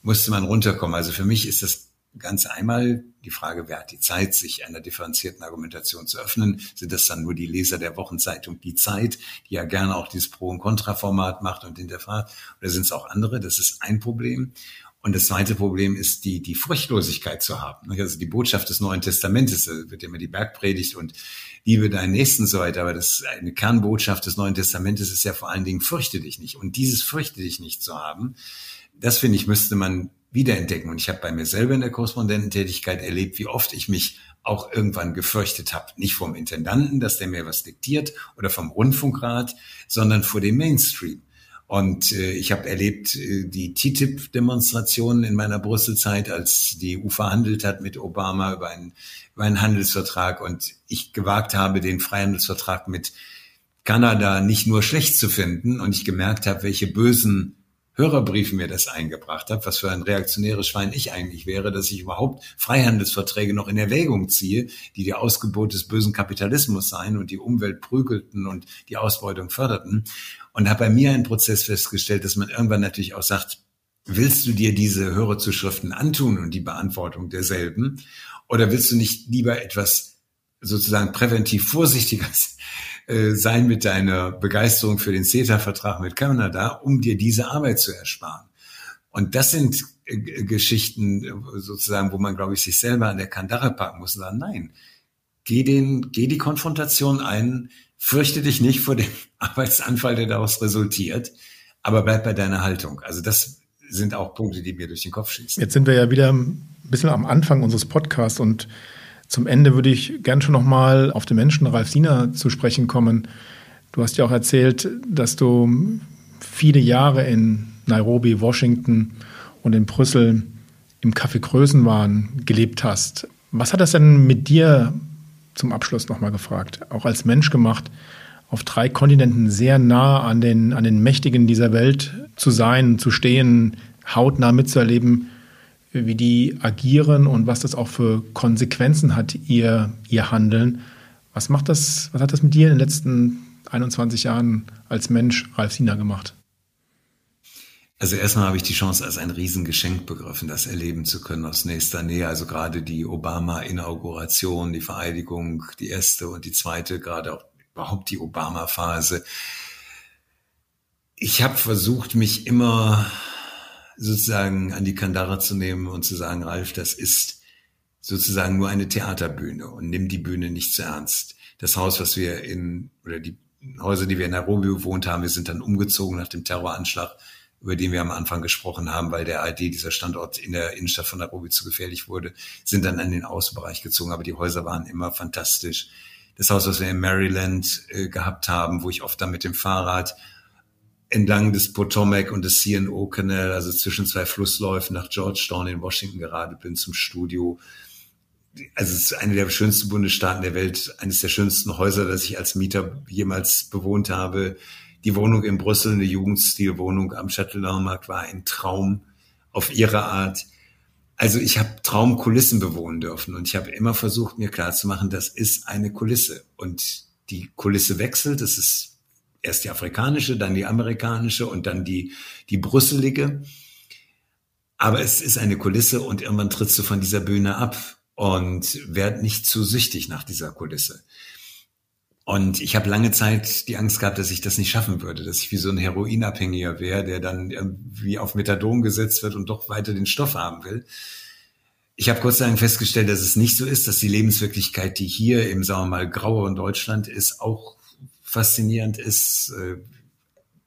musste man runterkommen. Also für mich ist das ganz einmal die Frage, wer hat die Zeit, sich einer differenzierten Argumentation zu öffnen? Sind das dann nur die Leser der Wochenzeitung Die Zeit, die ja gerne auch dieses Pro- und Kontra-Format macht und hinterfragt? Oder sind es auch andere? Das ist ein Problem. Und das zweite Problem ist die, die Furchtlosigkeit zu haben. Also die Botschaft des Neuen Testamentes, da wird immer die Bergpredigt und liebe deinen Nächsten so weiter. Aber das eine Kernbotschaft des Neuen Testamentes ist ja vor allen Dingen fürchte dich nicht. Und dieses fürchte dich nicht zu haben, das finde ich, müsste man wiederentdecken. Und ich habe bei mir selber in der Korrespondententätigkeit erlebt, wie oft ich mich auch irgendwann gefürchtet habe. Nicht vom Intendanten, dass der mir was diktiert oder vom Rundfunkrat, sondern vor dem Mainstream. Und äh, ich habe erlebt äh, die TTIP-Demonstrationen in meiner Brüsselzeit, als die EU verhandelt hat mit Obama über einen, über einen Handelsvertrag und ich gewagt habe, den Freihandelsvertrag mit Kanada nicht nur schlecht zu finden und ich gemerkt habe, welche bösen Hörerbriefen mir das eingebracht habe, was für ein reaktionäres Schwein ich eigentlich wäre, dass ich überhaupt Freihandelsverträge noch in Erwägung ziehe, die die Ausgebot des bösen Kapitalismus seien und die Umwelt prügelten und die Ausbeutung förderten und habe bei mir einen Prozess festgestellt, dass man irgendwann natürlich auch sagt, willst du dir diese Hörerzuschriften antun und die Beantwortung derselben? Oder willst du nicht lieber etwas sozusagen präventiv vorsichtiger (laughs) äh, sein mit deiner Begeisterung für den CETA-Vertrag mit Kanada, um dir diese Arbeit zu ersparen? Und das sind äh, Geschichten sozusagen, wo man, glaube ich, sich selber an der Kandare packen muss und sagen, nein, geh den, geh die Konfrontation ein, fürchte dich nicht vor dem (laughs) Arbeitsanfall, der daraus resultiert, aber bleib bei deiner Haltung. Also das sind auch Punkte, die mir durch den Kopf schießen. Jetzt sind wir ja wieder ein bisschen am Anfang unseres Podcasts und zum Ende würde ich gern schon nochmal auf den Menschen Ralf Siener zu sprechen kommen. Du hast ja auch erzählt, dass du viele Jahre in Nairobi, Washington und in Brüssel im Café Größenwahn gelebt hast. Was hat das denn mit dir zum Abschluss nochmal gefragt, auch als Mensch gemacht, auf drei Kontinenten sehr nah an den, an den Mächtigen dieser Welt zu sein, zu stehen, hautnah mitzuerleben, wie die agieren und was das auch für Konsequenzen hat, ihr, ihr Handeln. Was macht das, was hat das mit dir in den letzten 21 Jahren als Mensch, Ralf Sina, gemacht? Also erstmal habe ich die Chance als ein Riesengeschenk begriffen, das erleben zu können aus nächster Nähe. Also gerade die Obama-Inauguration, die Vereidigung, die erste und die zweite, gerade auch überhaupt die Obama-Phase. Ich habe versucht, mich immer sozusagen an die Kandare zu nehmen und zu sagen, Ralf, das ist sozusagen nur eine Theaterbühne und nimm die Bühne nicht zu ernst. Das Haus, was wir in, oder die Häuser, die wir in Nairobi bewohnt haben, wir sind dann umgezogen nach dem Terroranschlag über den wir am Anfang gesprochen haben, weil der AD dieser Standort in der Innenstadt von Nairobi zu gefährlich wurde, sind dann an den Außenbereich gezogen. Aber die Häuser waren immer fantastisch. Das Haus, was wir in Maryland äh, gehabt haben, wo ich oft dann mit dem Fahrrad entlang des Potomac und des CNO Canal, also zwischen zwei Flussläufen nach Georgetown in Washington gerade bin zum Studio. Also es ist eine der schönsten Bundesstaaten der Welt, eines der schönsten Häuser, das ich als Mieter jemals bewohnt habe die Wohnung in Brüssel, eine Jugendstilwohnung am Châteauneuf-Markt, war ein Traum auf ihre Art. Also ich habe Traumkulissen bewohnen dürfen und ich habe immer versucht, mir klarzumachen, das ist eine Kulisse. Und die Kulisse wechselt, das ist erst die afrikanische, dann die amerikanische und dann die, die brüsselige. Aber es ist eine Kulisse und irgendwann trittst du von dieser Bühne ab und werd nicht zu süchtig nach dieser Kulisse. Und ich habe lange Zeit die Angst gehabt, dass ich das nicht schaffen würde, dass ich wie so ein Heroinabhängiger wäre, der dann wie auf Methadon gesetzt wird und doch weiter den Stoff haben will. Ich habe kurz sagen festgestellt, dass es nicht so ist, dass die Lebenswirklichkeit, die hier im, sagen wir mal, graueren Deutschland ist, auch faszinierend ist. Äh,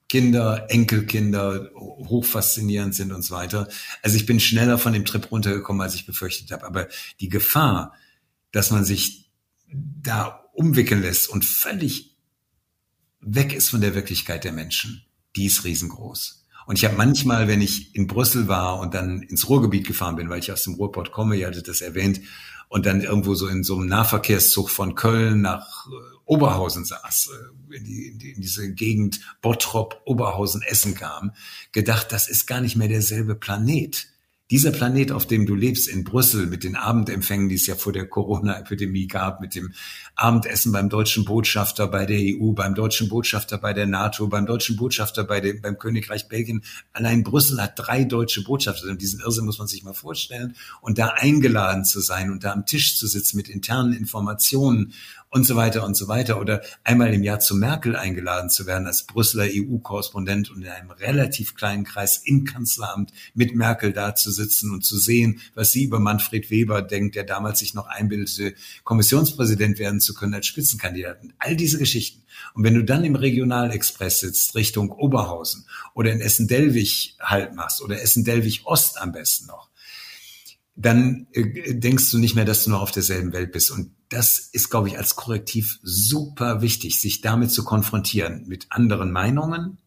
Kinder, Enkelkinder hochfaszinierend sind und so weiter. Also ich bin schneller von dem Trip runtergekommen, als ich befürchtet habe. Aber die Gefahr, dass man sich da umwickeln lässt und völlig weg ist von der Wirklichkeit der Menschen, die ist riesengroß. Und ich habe manchmal, wenn ich in Brüssel war und dann ins Ruhrgebiet gefahren bin, weil ich aus dem Ruhrpott komme, ihr hattet das erwähnt, und dann irgendwo so in so einem Nahverkehrszug von Köln nach äh, Oberhausen saß, äh, in, die, in, die, in diese Gegend Bottrop, Oberhausen, Essen kam, gedacht, das ist gar nicht mehr derselbe Planet dieser Planet, auf dem du lebst, in Brüssel, mit den Abendempfängen, die es ja vor der Corona-Epidemie gab, mit dem Abendessen beim deutschen Botschafter bei der EU, beim deutschen Botschafter bei der NATO, beim deutschen Botschafter bei dem, beim Königreich Belgien. Allein Brüssel hat drei deutsche Botschafter. Und diesen Irrsinn muss man sich mal vorstellen. Und da eingeladen zu sein und da am Tisch zu sitzen mit internen Informationen und so weiter und so weiter. Oder einmal im Jahr zu Merkel eingeladen zu werden als Brüsseler EU-Korrespondent und in einem relativ kleinen Kreis im Kanzleramt mit Merkel da zu sitzen und zu sehen, was sie über Manfred Weber denkt, der damals sich noch einbildete, Kommissionspräsident werden zu können als Spitzenkandidaten. All diese Geschichten. Und wenn du dann im Regionalexpress sitzt, Richtung Oberhausen oder in Essen-Delwig halt machst oder Essen-Delwig Ost am besten noch, dann äh, denkst du nicht mehr, dass du noch auf derselben Welt bist. Und das ist, glaube ich, als Korrektiv super wichtig, sich damit zu konfrontieren. Mit anderen Meinungen,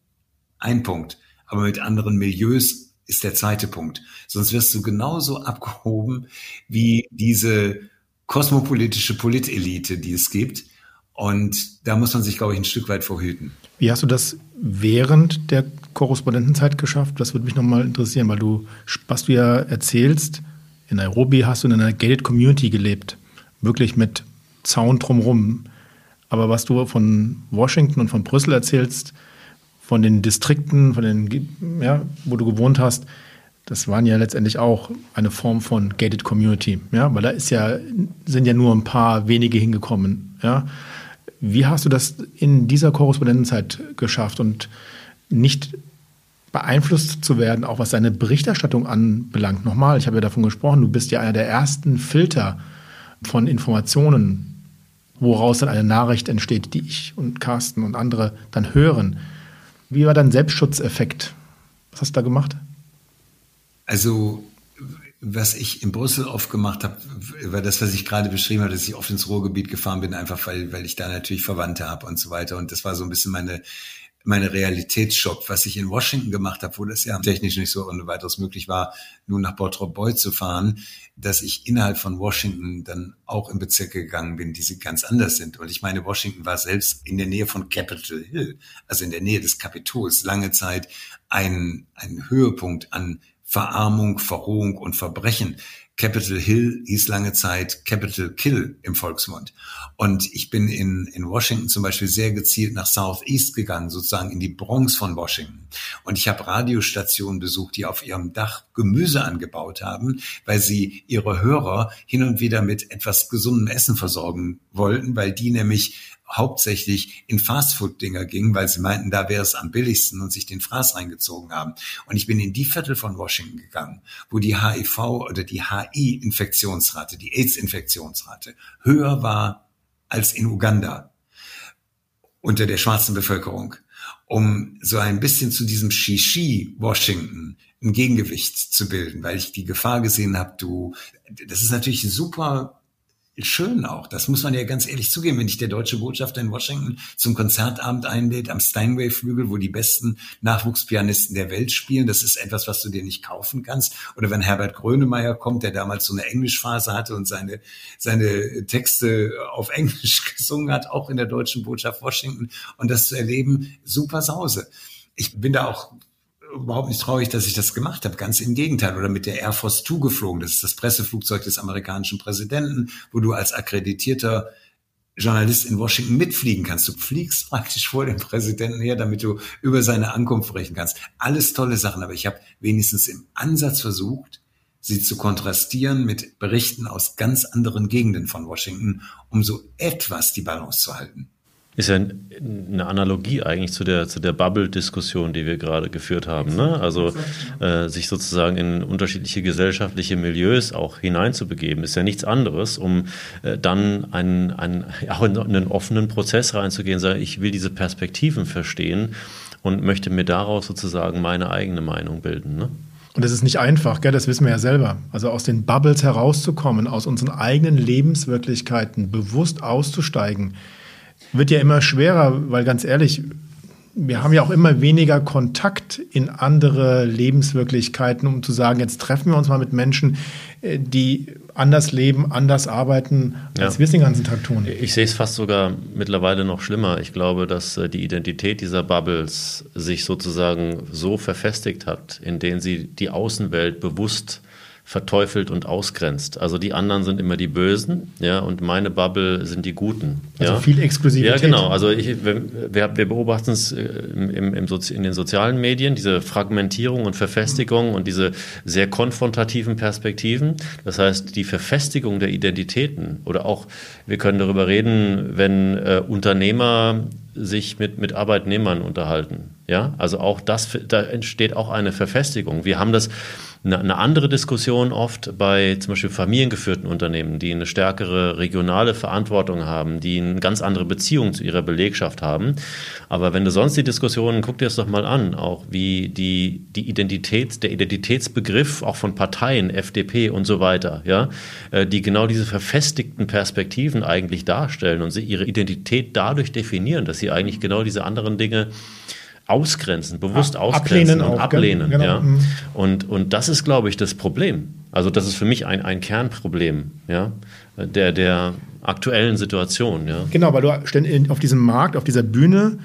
ein Punkt. Aber mit anderen Milieus ist der zweite Punkt. Sonst wirst du genauso abgehoben wie diese kosmopolitische Politelite, die es gibt. Und da muss man sich, glaube ich, ein Stück weit vorhüten. Wie hast du das während der Korrespondentenzeit geschafft? Das würde mich nochmal interessieren, weil du, was du ja erzählst, in Nairobi hast du in einer gated Community gelebt, wirklich mit Zaun drumherum. Aber was du von Washington und von Brüssel erzählst, von den Distrikten, von den, ja, wo du gewohnt hast, das waren ja letztendlich auch eine Form von gated Community, ja, weil da ist ja, sind ja nur ein paar wenige hingekommen, ja. Wie hast du das in dieser Korrespondentenzeit geschafft und nicht beeinflusst zu werden, auch was seine Berichterstattung anbelangt. Nochmal, ich habe ja davon gesprochen, du bist ja einer der ersten Filter von Informationen, woraus dann eine Nachricht entsteht, die ich und Carsten und andere dann hören. Wie war dein Selbstschutzeffekt? Was hast du da gemacht? Also, was ich in Brüssel oft gemacht habe, war das, was ich gerade beschrieben habe, dass ich oft ins Ruhrgebiet gefahren bin, einfach weil, weil ich da natürlich Verwandte habe und so weiter. Und das war so ein bisschen meine meine Realitätsschock, was ich in Washington gemacht habe, wo das ja technisch nicht so ohne weiteres möglich war, nun nach Bottrop Boy zu fahren, dass ich innerhalb von Washington dann auch in Bezirke gegangen bin, die sie ganz anders sind. Und ich meine, Washington war selbst in der Nähe von Capitol Hill, also in der Nähe des Kapitols, lange Zeit ein, ein Höhepunkt an Verarmung, Verrohung und Verbrechen. Capitol Hill hieß lange Zeit Capitol Kill im Volksmund. Und ich bin in, in Washington zum Beispiel sehr gezielt nach Southeast gegangen, sozusagen in die Bronx von Washington. Und ich habe Radiostationen besucht, die auf ihrem Dach Gemüse angebaut haben, weil sie ihre Hörer hin und wieder mit etwas gesundem Essen versorgen wollten, weil die nämlich hauptsächlich in Fastfood-Dinger ging, weil sie meinten, da wäre es am billigsten und sich den Fraß reingezogen haben. Und ich bin in die Viertel von Washington gegangen, wo die HIV oder die HI-Infektionsrate, die AIDS-Infektionsrate höher war als in Uganda unter der schwarzen Bevölkerung, um so ein bisschen zu diesem Shishi Washington ein Gegengewicht zu bilden, weil ich die Gefahr gesehen habe, du, das ist natürlich super schön auch. Das muss man ja ganz ehrlich zugeben, wenn dich der deutsche Botschafter in Washington zum Konzertabend einlädt am Steinway-Flügel, wo die besten Nachwuchspianisten der Welt spielen. Das ist etwas, was du dir nicht kaufen kannst. Oder wenn Herbert Grönemeyer kommt, der damals so eine Englischphase hatte und seine, seine Texte auf Englisch (laughs) gesungen hat, auch in der deutschen Botschaft Washington. Und das zu erleben, super Sause. Ich bin da auch überhaupt nicht traurig, dass ich das gemacht habe. Ganz im Gegenteil. Oder mit der Air Force Two geflogen. Das ist das Presseflugzeug des amerikanischen Präsidenten, wo du als akkreditierter Journalist in Washington mitfliegen kannst. Du fliegst (laughs) praktisch vor dem Präsidenten her, damit du über seine Ankunft sprechen kannst. Alles tolle Sachen, aber ich habe wenigstens im Ansatz versucht, sie zu kontrastieren mit Berichten aus ganz anderen Gegenden von Washington, um so etwas die Balance zu halten. Ist ja eine Analogie eigentlich zu der, zu der Bubble-Diskussion, die wir gerade geführt haben. Ne? Also äh, sich sozusagen in unterschiedliche gesellschaftliche Milieus auch hineinzubegeben, ist ja nichts anderes, um äh, dann einen, einen, auch in einen offenen Prozess reinzugehen, sagen, ich will diese Perspektiven verstehen und möchte mir daraus sozusagen meine eigene Meinung bilden. Ne? Und das ist nicht einfach, gell? das wissen wir ja selber. Also aus den Bubbles herauszukommen, aus unseren eigenen Lebenswirklichkeiten bewusst auszusteigen, wird ja immer schwerer, weil ganz ehrlich, wir haben ja auch immer weniger Kontakt in andere Lebenswirklichkeiten, um zu sagen, jetzt treffen wir uns mal mit Menschen, äh, die anders leben, anders arbeiten, als ja. wir es den ganzen Tag tun. Ich sehe es fast sogar mittlerweile noch schlimmer. Ich glaube, dass äh, die Identität dieser Bubbles sich sozusagen so verfestigt hat, in denen sie die Außenwelt bewusst verteufelt und ausgrenzt. Also die anderen sind immer die Bösen, ja, und meine Bubble sind die Guten. Also viel Exklusivität. Ja, genau. Also ich, wir, wir beobachten es äh, im, im, im Sozi in den sozialen Medien, diese Fragmentierung und Verfestigung und diese sehr konfrontativen Perspektiven. Das heißt, die Verfestigung der Identitäten oder auch, wir können darüber reden, wenn äh, Unternehmer sich mit, mit Arbeitnehmern unterhalten. Ja, also auch das, da entsteht auch eine Verfestigung. Wir haben das eine, andere Diskussion oft bei zum Beispiel familiengeführten Unternehmen, die eine stärkere regionale Verantwortung haben, die eine ganz andere Beziehung zu ihrer Belegschaft haben. Aber wenn du sonst die Diskussionen, guck dir das doch mal an, auch wie die, die Identität, der Identitätsbegriff auch von Parteien, FDP und so weiter, ja, äh, die genau diese verfestigten Perspektiven eigentlich darstellen und sie ihre Identität dadurch definieren, dass sie eigentlich genau diese anderen Dinge ausgrenzen, bewusst ausgrenzen ablehnen und auch, ablehnen. Genau. Ja. Mhm. Und, und das ist, glaube ich, das Problem. Also das ist für mich ein, ein Kernproblem ja, der, der aktuellen Situation. Ja. Genau, weil du auf diesem Markt, auf dieser Bühne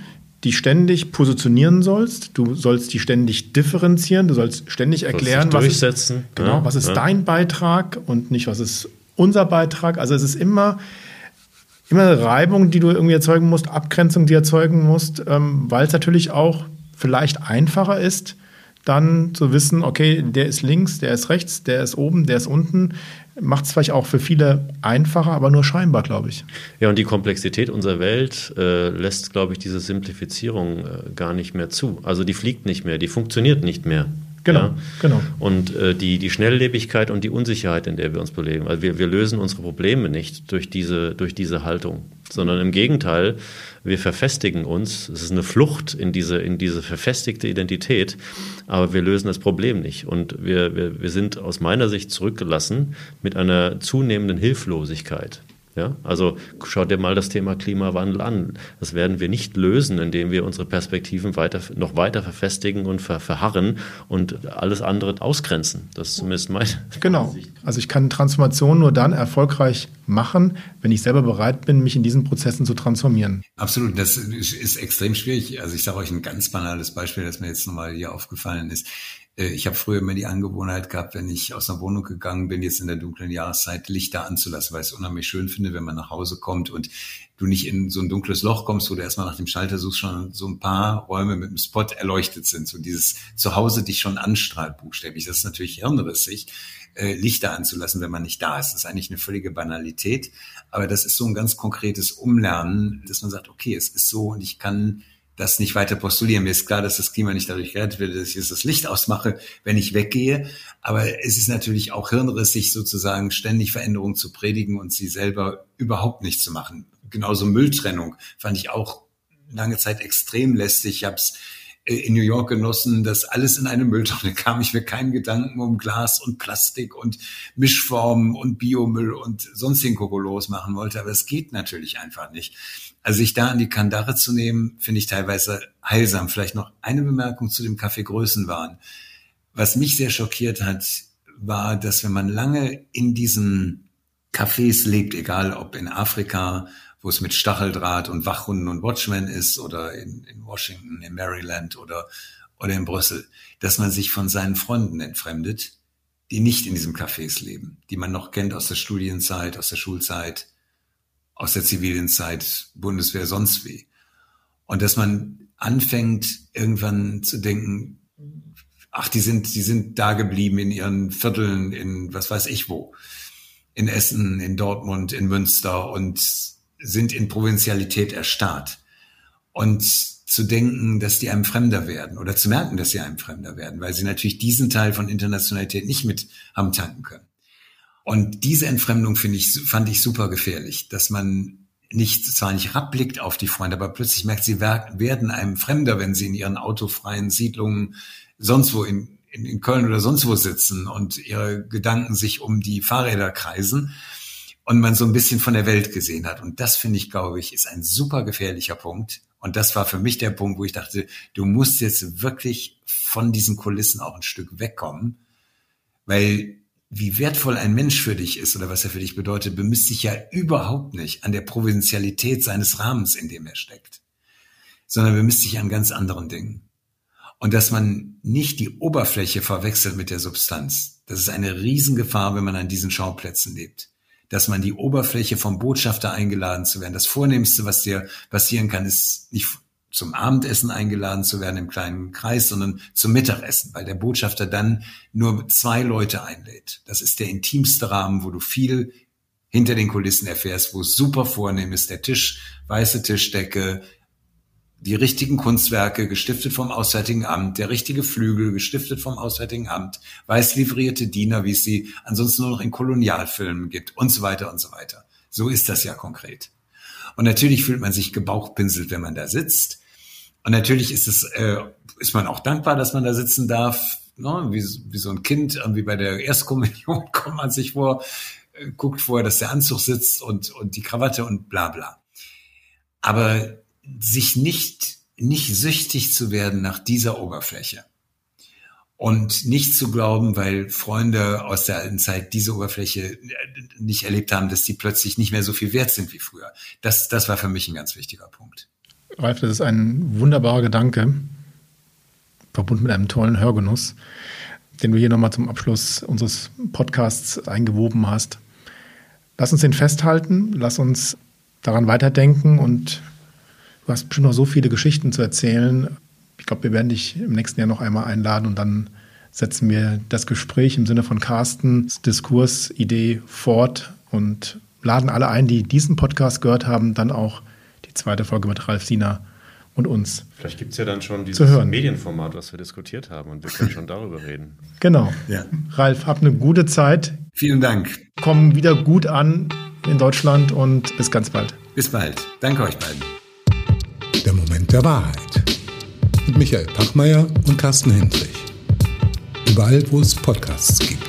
die ständig positionieren sollst. Du sollst die ständig differenzieren. Du sollst ständig erklären, was ist, genau, ja, was ist ja. dein Beitrag und nicht, was ist unser Beitrag. Also es ist immer immer eine Reibung, die du irgendwie erzeugen musst, Abgrenzung, die erzeugen musst, ähm, weil es natürlich auch vielleicht einfacher ist, dann zu wissen, okay, der ist links, der ist rechts, der ist oben, der ist unten, macht es vielleicht auch für viele einfacher, aber nur scheinbar, glaube ich. Ja, und die Komplexität unserer Welt äh, lässt, glaube ich, diese Simplifizierung äh, gar nicht mehr zu. Also die fliegt nicht mehr, die funktioniert nicht mehr. Genau, ja? genau. Und äh, die, die Schnelllebigkeit und die Unsicherheit, in der wir uns beleben. Also wir, wir lösen unsere Probleme nicht durch diese, durch diese Haltung, sondern im Gegenteil, wir verfestigen uns. Es ist eine Flucht in diese, in diese verfestigte Identität, aber wir lösen das Problem nicht. Und wir, wir, wir sind aus meiner Sicht zurückgelassen mit einer zunehmenden Hilflosigkeit. Ja, also schau dir mal das Thema Klimawandel an. Das werden wir nicht lösen, indem wir unsere Perspektiven weiter, noch weiter verfestigen und ver, verharren und alles andere ausgrenzen. Das ist zumindest meine (laughs) Genau. Also ich kann Transformation nur dann erfolgreich machen, wenn ich selber bereit bin, mich in diesen Prozessen zu transformieren. Absolut. Das ist extrem schwierig. Also ich sage euch ein ganz banales Beispiel, das mir jetzt nochmal hier aufgefallen ist. Äh, ich habe früher immer die Angewohnheit gehabt, wenn ich aus einer Wohnung gegangen bin, jetzt in der dunklen Jahreszeit, Lichter anzulassen, weil ich es unheimlich schön finde, wenn man nach Hause kommt und du nicht in so ein dunkles Loch kommst, wo du erstmal nach dem Schalter suchst, schon so ein paar Räume mit einem Spot erleuchtet sind, so dieses Zuhause dich schon anstrahlt buchstäblich. Das ist natürlich hirnrissig, äh, Lichter anzulassen, wenn man nicht da ist. Das ist eigentlich eine völlige Banalität, aber das ist so ein ganz konkretes Umlernen, dass man sagt, okay, es ist so und ich kann das nicht weiter postulieren. Mir ist klar, dass das Klima nicht dadurch gerettet wird, dass ich jetzt das Licht ausmache, wenn ich weggehe. Aber es ist natürlich auch hirnrissig, sozusagen ständig Veränderungen zu predigen und sie selber überhaupt nicht zu machen. Genauso Mülltrennung fand ich auch lange Zeit extrem lästig. Ich habe es äh, in New York genossen, dass alles in eine Mülltonne kam. Ich mir keinen Gedanken um Glas und Plastik und Mischformen und Biomüll und sonstigen Kokolos machen wollte. Aber es geht natürlich einfach nicht. Also sich da an die Kandare zu nehmen, finde ich teilweise heilsam. Vielleicht noch eine Bemerkung zu dem Kaffee Größenwahn. Was mich sehr schockiert hat, war, dass wenn man lange in diesen Cafés lebt, egal ob in Afrika, wo es mit Stacheldraht und Wachhunden und Watchmen ist oder in, in Washington, in Maryland oder, oder in Brüssel, dass man sich von seinen Freunden entfremdet, die nicht in diesem Cafés leben, die man noch kennt aus der Studienzeit, aus der Schulzeit, aus der zivilen Zeit, Bundeswehr, sonst wie. Und dass man anfängt, irgendwann zu denken, ach, die sind, die sind da geblieben in ihren Vierteln, in was weiß ich wo, in Essen, in Dortmund, in Münster und sind in Provinzialität erstarrt. Und zu denken, dass die einem Fremder werden oder zu merken, dass sie einem Fremder werden, weil sie natürlich diesen Teil von Internationalität nicht mit haben tanken können. Und diese Entfremdung finde ich, fand ich super gefährlich, dass man nicht, zwar nicht rabblickt auf die Freunde, aber plötzlich merkt, sie werden einem Fremder, wenn sie in ihren autofreien Siedlungen sonst wo in, in, in Köln oder sonst wo sitzen und ihre Gedanken sich um die Fahrräder kreisen. und man so ein bisschen von der Welt gesehen hat. Und das finde ich, glaube ich, ist ein super gefährlicher Punkt. Und das war für mich der Punkt, wo ich dachte, du musst jetzt wirklich von diesen Kulissen auch ein Stück wegkommen, weil wie wertvoll ein Mensch für dich ist oder was er für dich bedeutet, bemisst sich ja überhaupt nicht an der Provinzialität seines Rahmens, in dem er steckt, sondern bemisst sich an ganz anderen Dingen. Und dass man nicht die Oberfläche verwechselt mit der Substanz, das ist eine Riesengefahr, wenn man an diesen Schauplätzen lebt dass man die Oberfläche vom Botschafter eingeladen zu werden. Das Vornehmste, was dir passieren kann, ist nicht zum Abendessen eingeladen zu werden im kleinen Kreis, sondern zum Mittagessen, weil der Botschafter dann nur zwei Leute einlädt. Das ist der intimste Rahmen, wo du viel hinter den Kulissen erfährst, wo es super vornehm ist, der Tisch, weiße Tischdecke, die richtigen Kunstwerke, gestiftet vom Auswärtigen Amt, der richtige Flügel, gestiftet vom Auswärtigen Amt, weiß livrierte Diener, wie es sie ansonsten nur noch in Kolonialfilmen gibt und so weiter und so weiter. So ist das ja konkret. Und natürlich fühlt man sich gebauchpinselt, wenn man da sitzt. Und natürlich ist es, äh, ist man auch dankbar, dass man da sitzen darf. Ne? Wie, wie so ein Kind, irgendwie bei der Erstkommunion (laughs) kommt man sich vor, äh, guckt vorher, dass der Anzug sitzt und, und die Krawatte und bla bla. Aber sich nicht, nicht süchtig zu werden nach dieser Oberfläche. Und nicht zu glauben, weil Freunde aus der alten Zeit diese Oberfläche nicht erlebt haben, dass die plötzlich nicht mehr so viel wert sind wie früher. Das, das war für mich ein ganz wichtiger Punkt. Ralf, das ist ein wunderbarer Gedanke, verbunden mit einem tollen Hörgenuss, den du hier nochmal zum Abschluss unseres Podcasts eingewoben hast. Lass uns den festhalten, lass uns daran weiterdenken und Du hast bestimmt noch so viele Geschichten zu erzählen. Ich glaube, wir werden dich im nächsten Jahr noch einmal einladen und dann setzen wir das Gespräch im Sinne von Carstens Diskursidee fort und laden alle ein, die diesen Podcast gehört haben, dann auch zweite Folge mit Ralf Siener und uns. Vielleicht gibt es ja dann schon dieses Medienformat, was wir diskutiert haben und wir können schon darüber reden. (laughs) Genau. Ja. Ralf, hab eine gute Zeit. Vielen Dank. Komm wieder gut an in Deutschland und bis ganz bald. Bis bald. Danke euch beiden. Der Moment der Wahrheit. Mit Michael Pachmeier und Carsten Hendrich. Überall, wo es Podcasts gibt.